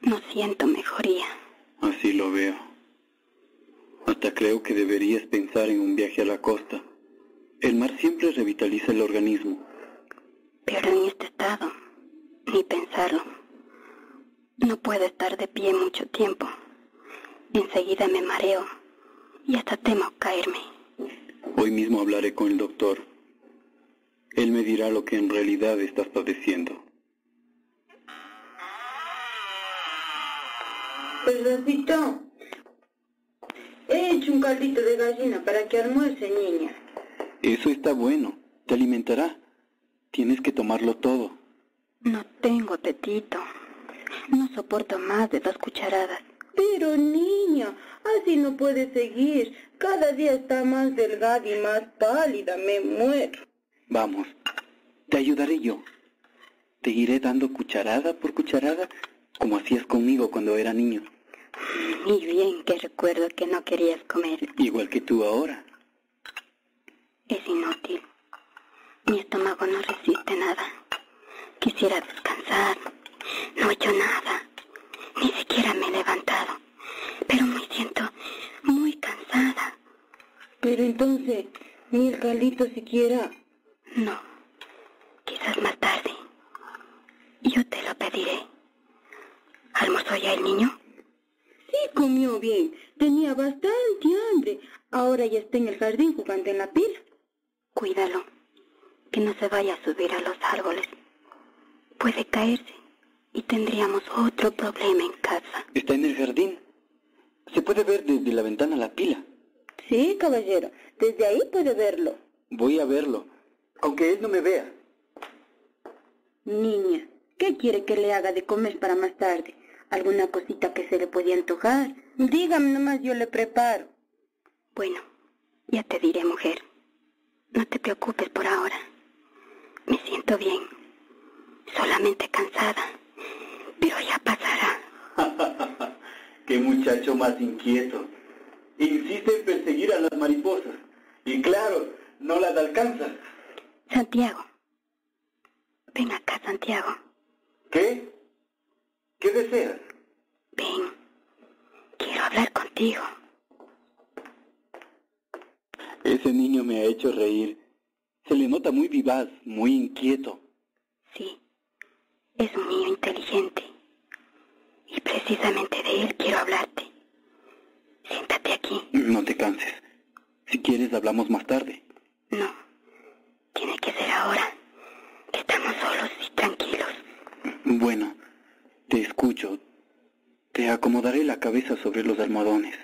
Speaker 9: No siento mejoría.
Speaker 12: Así lo veo. Hasta creo que deberías pensar en un viaje a la costa. El mar siempre revitaliza el organismo.
Speaker 9: Pero en este estado, ni pensarlo. No puedo estar de pie mucho tiempo. Enseguida me mareo y hasta temo caerme.
Speaker 12: Hoy mismo hablaré con el doctor. Él me dirá lo que en realidad estás padeciendo.
Speaker 8: Rosito, he hecho un caldito de gallina para que almuerce, niña.
Speaker 12: Eso está bueno. Te alimentará. Tienes que tomarlo todo.
Speaker 9: No tengo apetito. No soporto más de dos cucharadas.
Speaker 8: Pero niña, así no puede seguir. Cada día está más delgada y más pálida. Me muero.
Speaker 12: Vamos, te ayudaré yo. Te iré dando cucharada por cucharada, como hacías conmigo cuando era niño.
Speaker 9: Y bien que recuerdo que no querías comer.
Speaker 12: Igual que tú ahora.
Speaker 9: Es inútil. Mi estómago no resiste nada. Quisiera descansar. No he hecho nada. Ni siquiera me he levantado. Pero me siento muy cansada.
Speaker 8: Pero entonces, ni el caldito siquiera.
Speaker 9: No. Quizás más tarde. Yo te lo pediré. ¿Almorzó ya el niño?
Speaker 8: Sí, comió bien. Tenía bastante hambre. Ahora ya está en el jardín jugando en la pila.
Speaker 9: Cuídalo. Que no se vaya a subir a los árboles. Puede caerse y tendríamos otro problema en casa.
Speaker 12: Está en el jardín. Se puede ver desde la ventana la pila.
Speaker 8: Sí, caballero. Desde ahí puede verlo.
Speaker 12: Voy a verlo, aunque él no me vea.
Speaker 8: Niña, ¿qué quiere que le haga de comer para más tarde? ¿Alguna cosita que se le puede antojar? Dígame nomás, yo le preparo.
Speaker 9: Bueno, ya te diré, mujer. No te preocupes por ahora. Me siento bien. Solamente cansada. Pero ya pasará.
Speaker 12: Qué muchacho más inquieto. Insiste en perseguir a las mariposas. Y claro, no las alcanza.
Speaker 9: Santiago. Ven acá, Santiago.
Speaker 12: ¿Qué? ¿Qué deseas?
Speaker 9: Ven. Quiero hablar contigo.
Speaker 12: Ese niño me ha hecho reír. Se le nota muy vivaz, muy inquieto.
Speaker 9: Sí, es un niño inteligente. Y precisamente de él quiero hablarte. Siéntate aquí.
Speaker 12: No te canses. Si quieres, hablamos más tarde.
Speaker 9: No, tiene que ser ahora. Estamos solos y tranquilos.
Speaker 12: Bueno, te escucho. Te acomodaré la cabeza sobre los almohadones.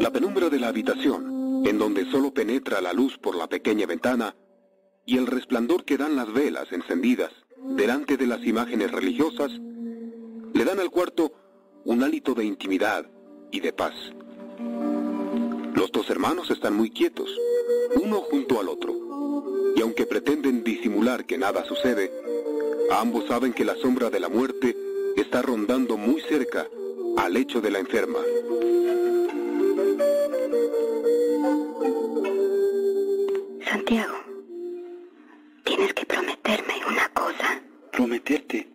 Speaker 7: La penumbra de la habitación, en donde solo penetra la luz por la pequeña ventana, y el resplandor que dan las velas encendidas delante de las imágenes religiosas, le dan al cuarto un hálito de intimidad y de paz. Los dos hermanos están muy quietos, uno junto al otro, y aunque pretenden disimular que nada sucede, ambos saben que la sombra de la muerte está rondando muy cerca al lecho de la enferma.
Speaker 9: Santiago, tienes que prometerme una cosa.
Speaker 12: ¿Prometerte?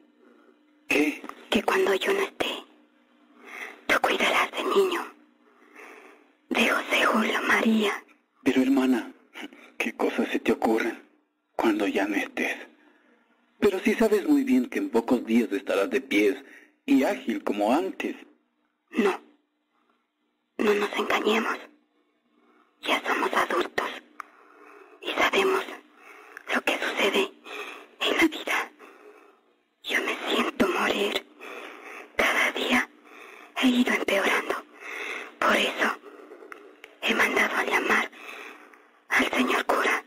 Speaker 12: ¿Qué?
Speaker 9: Que cuando yo no esté, tú cuidarás del niño. De José Julio María.
Speaker 12: Pero hermana, ¿qué cosas se te ocurren cuando ya no estés? Pero si sabes muy bien que en pocos días estarás de pies y ágil como antes.
Speaker 9: No. No nos engañemos. Ya somos adultos y sabemos lo que sucede en la vida. Yo me siento morir. Cada día he ido empeorando. Por eso he mandado a llamar al señor cura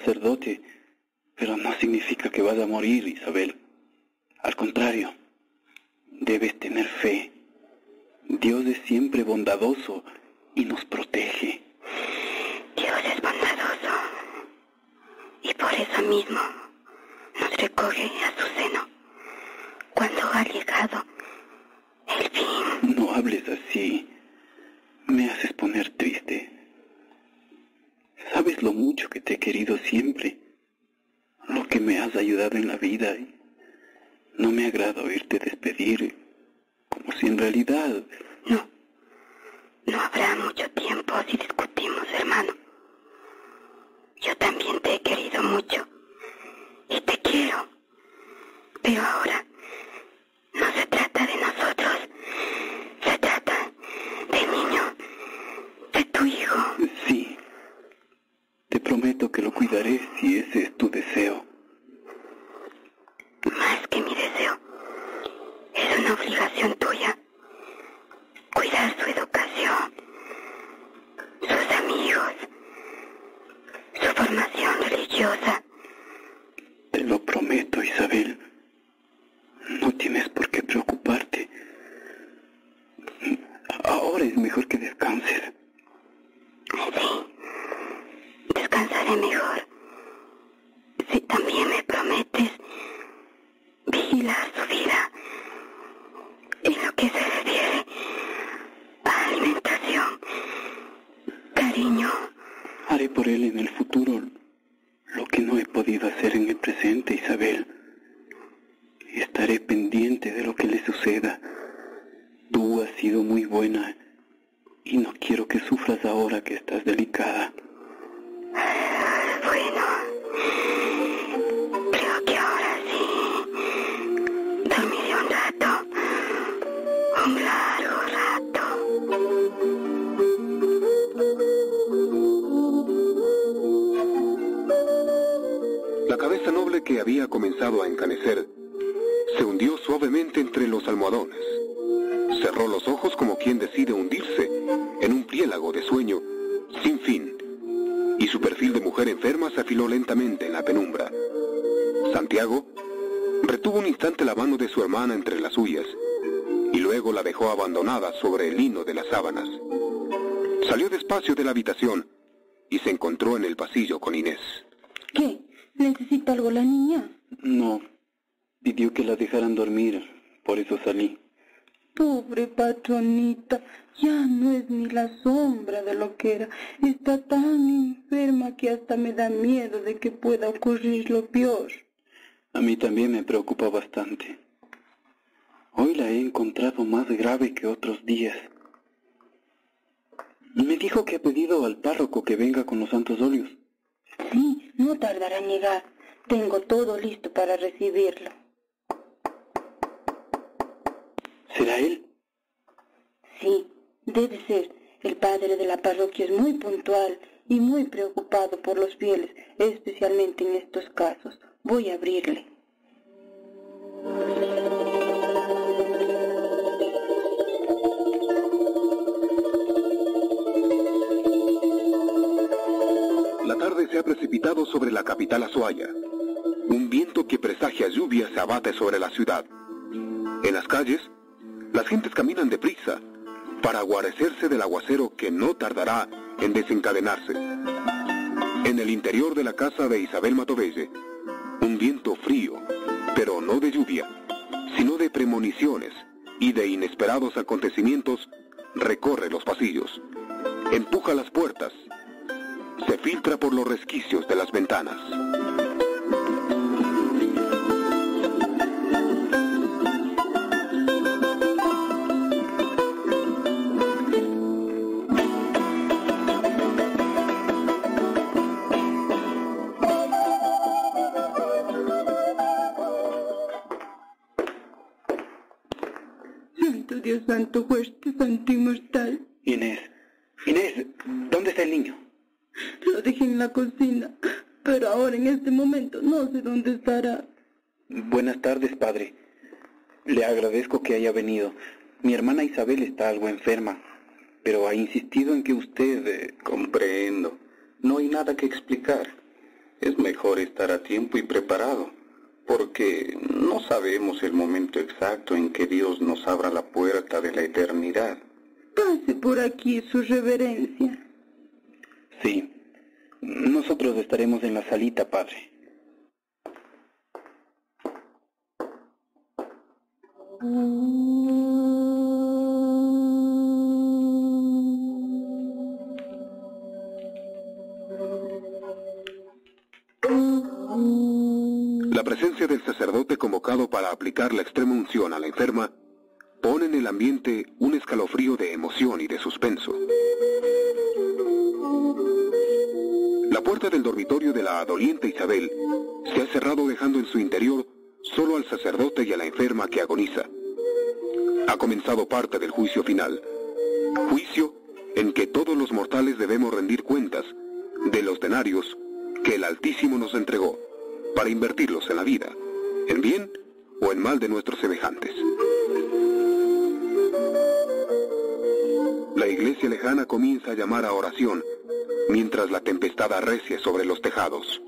Speaker 12: sacerdote, pero no significa que vas a morir, Isabel. Al contrario, debes tener fe. Dios es siempre bondadoso y nos protege.
Speaker 9: Dios es bondadoso y por eso mismo nos recoge a su seno cuando ha llegado el fin.
Speaker 12: No hables así. Me haces poner triste. Sabes lo mucho que te he querido siempre, lo que me has ayudado en la vida. No me agrada oírte despedir, como si en realidad...
Speaker 9: No, no habrá mucho tiempo si discutimos, hermano. Yo también te he querido mucho y te quiero. Pero ahora no se trata de nosotros, se trata del niño, de tu hijo.
Speaker 12: Sí, te prometo que lo cuidaré si ese es tu deseo.
Speaker 9: Más que mi deseo, es una obligación tuya. Cuidar su educación, sus amigos, su formación religiosa.
Speaker 12: Te lo prometo, Isabel. No tienes por qué preocuparte. Ahora es mejor que descanses.
Speaker 9: Sí, mejor. Si también me prometes vigilar su vida en lo que se refiere a alimentación, cariño.
Speaker 12: Haré por él en el futuro lo que no he podido hacer en el presente, Isabel. Estaré pendiente de lo que le suceda. Tú has sido muy buena y no quiero que sufras ahora que estás delicada.
Speaker 9: Bueno, creo que ahora sí. Dormiré un rato, un largo
Speaker 7: La cabeza noble que había comenzado a encanecer se hundió suavemente entre los almohadones. Cerró los ojos como quien decide hundirse en un pliélago de sueño sin fin, su perfil de mujer enferma se afiló lentamente en la penumbra. Santiago retuvo un instante la mano de su hermana entre las suyas y luego la dejó abandonada sobre el lino de las sábanas. Salió despacio de la habitación y se encontró en el pasillo con Inés.
Speaker 8: ¿Qué? ¿Necesita algo la niña?
Speaker 12: No, pidió que la dejaran dormir, por eso salí.
Speaker 8: Pobre patronita, ya no es ni la sombra de lo que era. Está tan enferma que hasta me da miedo de que pueda ocurrir lo peor.
Speaker 12: A mí también me preocupa bastante. Hoy la he encontrado más grave que otros días. Me dijo que ha pedido al párroco que venga con los santos óleos.
Speaker 8: Sí, no tardará en llegar. Tengo todo listo para recibirlo.
Speaker 12: ¿Será él?
Speaker 8: Sí, debe ser. El padre de la parroquia es muy puntual y muy preocupado por los fieles, especialmente en estos casos. Voy a abrirle.
Speaker 7: La tarde se ha precipitado sobre la capital Azuaya. Un viento que presagia lluvia se abate sobre la ciudad. En las calles, las gentes caminan deprisa para guarecerse del aguacero que no tardará en desencadenarse. En el interior de la casa de Isabel Matovelle, un viento frío, pero no de lluvia, sino de premoniciones y de inesperados acontecimientos, recorre los pasillos, empuja las puertas, se filtra por los resquicios de las ventanas.
Speaker 8: Santo, fuerte, santo inmortal.
Speaker 12: Inés, Inés, ¿dónde está el niño?
Speaker 8: Lo dejé en la cocina, pero ahora en este momento no sé dónde estará.
Speaker 12: Buenas tardes, padre. Le agradezco que haya venido. Mi hermana Isabel está algo enferma, pero ha insistido en que usted... eh,
Speaker 13: Comprendo. No hay nada que explicar. Es mejor estar a tiempo y preparado, porque no sabemos el momento exacto en que Dios nos abra la puerta de la eternidad.
Speaker 8: Pase por aquí, su reverencia.
Speaker 12: Sí. Nosotros estaremos en la salita, padre.
Speaker 7: La presencia del sacerdote convocado para aplicar la extrema unción a la enferma pone en el ambiente un escalofrío de emoción y de suspenso. La puerta del dormitorio de la doliente Isabel se ha cerrado dejando en su interior solo al sacerdote y a la enferma que agoniza. Ha comenzado parte del juicio final, juicio en que todos los mortales debemos rendir cuentas de los denarios que el Altísimo nos entregó para invertirlos en la vida, en bien o en mal de nuestros semejantes. La iglesia lejana comienza a llamar a oración mientras la tempestad arrecie sobre los tejados.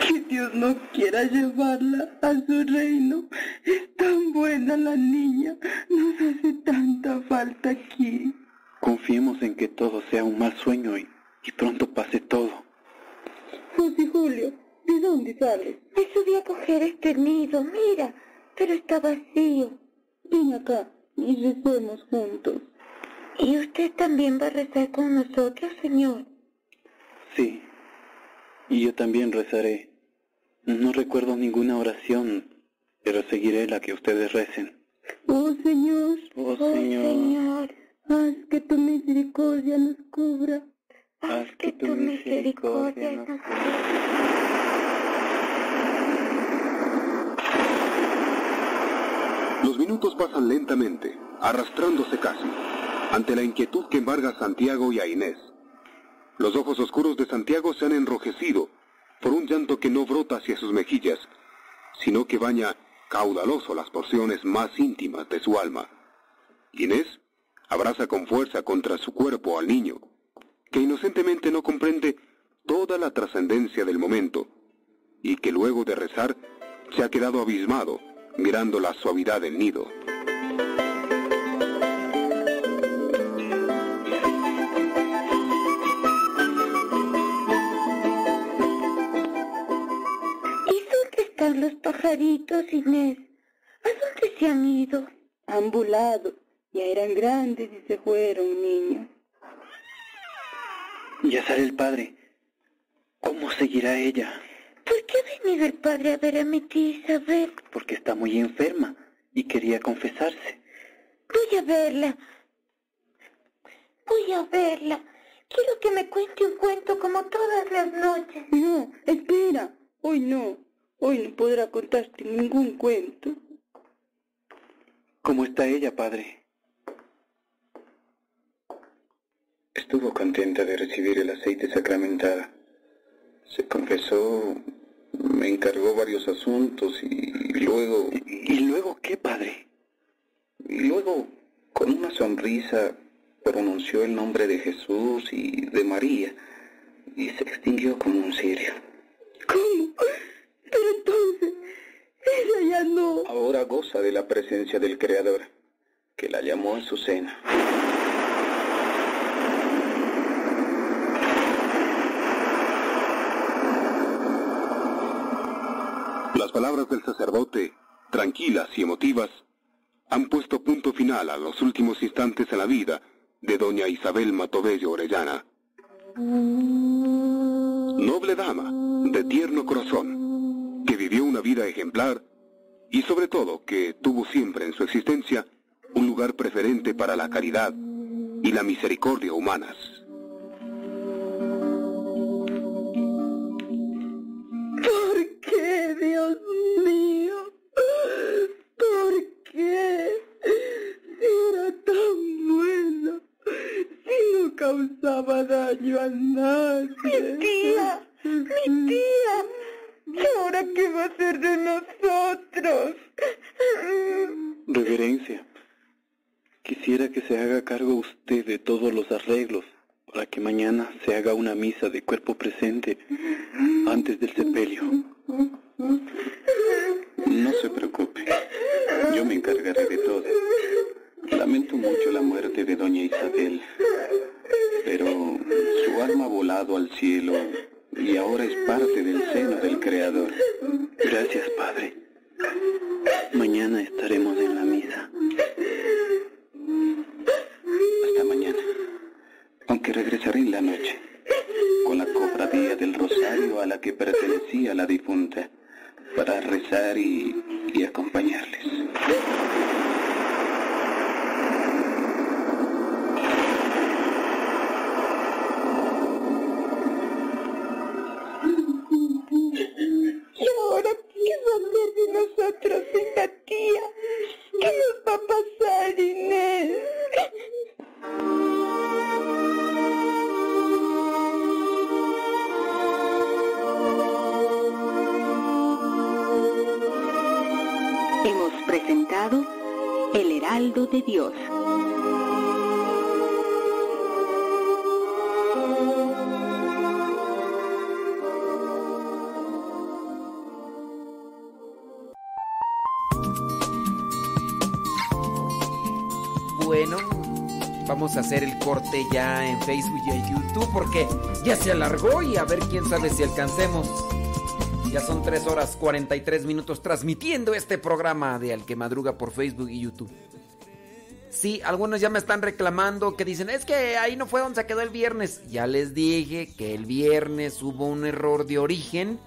Speaker 8: Que Dios no quiera llevarla a su reino. Es tan buena la niña. Nos hace tanta falta aquí.
Speaker 12: Confiemos en que todo sea un mal sueño y, y pronto pase todo.
Speaker 8: José Julio, ¿de dónde sales?
Speaker 11: Me subí a coger este nido, mira, pero está vacío.
Speaker 8: Ven acá y recemos juntos.
Speaker 11: ¿Y usted también va a rezar con nosotros, señor?
Speaker 12: Sí. Y yo también rezaré. No recuerdo ninguna oración, pero seguiré la que ustedes recen.
Speaker 8: Oh Señor,
Speaker 12: Oh Señor,
Speaker 8: haz que tu misericordia nos cubra.
Speaker 12: haz que tu misericordia nos
Speaker 7: Los minutos pasan lentamente, arrastrándose casi, ante la inquietud que embarga a Santiago y a Inés. Los ojos oscuros de Santiago se han enrojecido por un llanto que no brota hacia sus mejillas, sino que baña caudaloso las porciones más íntimas de su alma. Inés abraza con fuerza contra su cuerpo al niño, que inocentemente no comprende toda la trascendencia del momento, y que luego de rezar se ha quedado abismado mirando la suavidad del nido.
Speaker 11: ¿Y dónde están los pajaritos, Inés? ¿A dónde se han ido?
Speaker 8: Han volado. Ya eran grandes y se fueron, niños.
Speaker 12: Ya sale el padre. ¿Cómo seguirá ella?
Speaker 11: ¿Por qué ha venido el padre a ver a mi tía Isabel?
Speaker 12: Porque está muy enferma y quería confesarse.
Speaker 11: Voy a verla. Voy a verla. Quiero que me cuente un cuento como todas las noches.
Speaker 8: No, espera. Hoy no. Hoy no podrá contarte ningún cuento.
Speaker 12: ¿Cómo está ella, padre? Estuvo contenta de recibir el aceite sacramental. Se confesó, me encargó varios asuntos y luego... ¿Y luego qué, padre? Y luego, con una sonrisa, pronunció el nombre de Jesús y de María y se extinguió como un cirio.
Speaker 8: ¿Cómo? Pero entonces, ella ya no.
Speaker 12: Ahora goza de la presencia del Creador, que la llamó a su cena.
Speaker 7: Las palabras del sacerdote, tranquilas y emotivas, han puesto punto final a los últimos instantes en la vida de doña Isabel Matobello Orellana. Noble dama, de tierno corazón, que vivió una vida ejemplar y sobre todo que tuvo siempre en su existencia un lugar preferente para la caridad y la misericordia humanas.
Speaker 8: Mi tía, mi tía. ¿Y ahora qué va a ser de nosotros?
Speaker 12: Reverencia, quisiera que se haga cargo usted de todos los arreglos para que mañana se haga una misa de cuerpo presente antes del sepelio. No se preocupe, yo me encargaré de todo. Lamento mucho la muerte de doña Isabel, pero su alma ha volado al cielo y ahora es parte del seno del Creador. Gracias, Padre. Mañana estaremos en la misa. Hasta mañana. Aunque regresaré en la noche, con la cofradía del Rosario a la que pertenecía la difunta, para rezar y, y acompañarles.
Speaker 8: De
Speaker 14: Dios.
Speaker 1: Bueno, vamos a hacer el corte ya en Facebook y en YouTube porque ya se alargó y a ver quién sabe si alcancemos. Ya son 3 horas 43 minutos transmitiendo este programa de Al que Madruga por Facebook y YouTube. Sí, algunos ya me están reclamando que dicen, es que ahí no fue donde se quedó el viernes. Ya les dije que el viernes hubo un error de origen.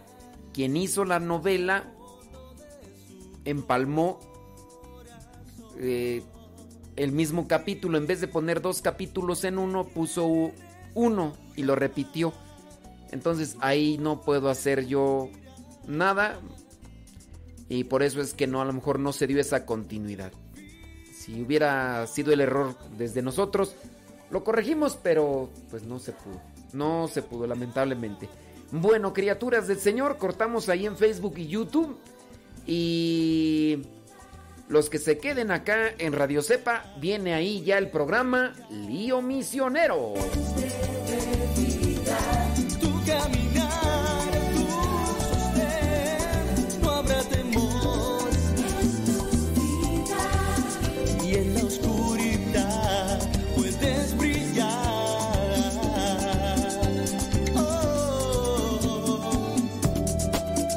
Speaker 1: Quien hizo la novela empalmó eh, el mismo capítulo. En vez de poner dos capítulos en uno, puso uno y lo repitió. Entonces ahí no puedo hacer yo nada. Y por eso es que no, a lo mejor no se dio esa continuidad. Si hubiera sido el error desde nosotros, lo corregimos, pero pues no se pudo. No se pudo, lamentablemente. Bueno, criaturas del Señor, cortamos ahí en Facebook y YouTube. Y los que se queden acá en Radio Cepa, viene ahí ya el programa Lío Misionero.
Speaker 2: Tu caminar, tu.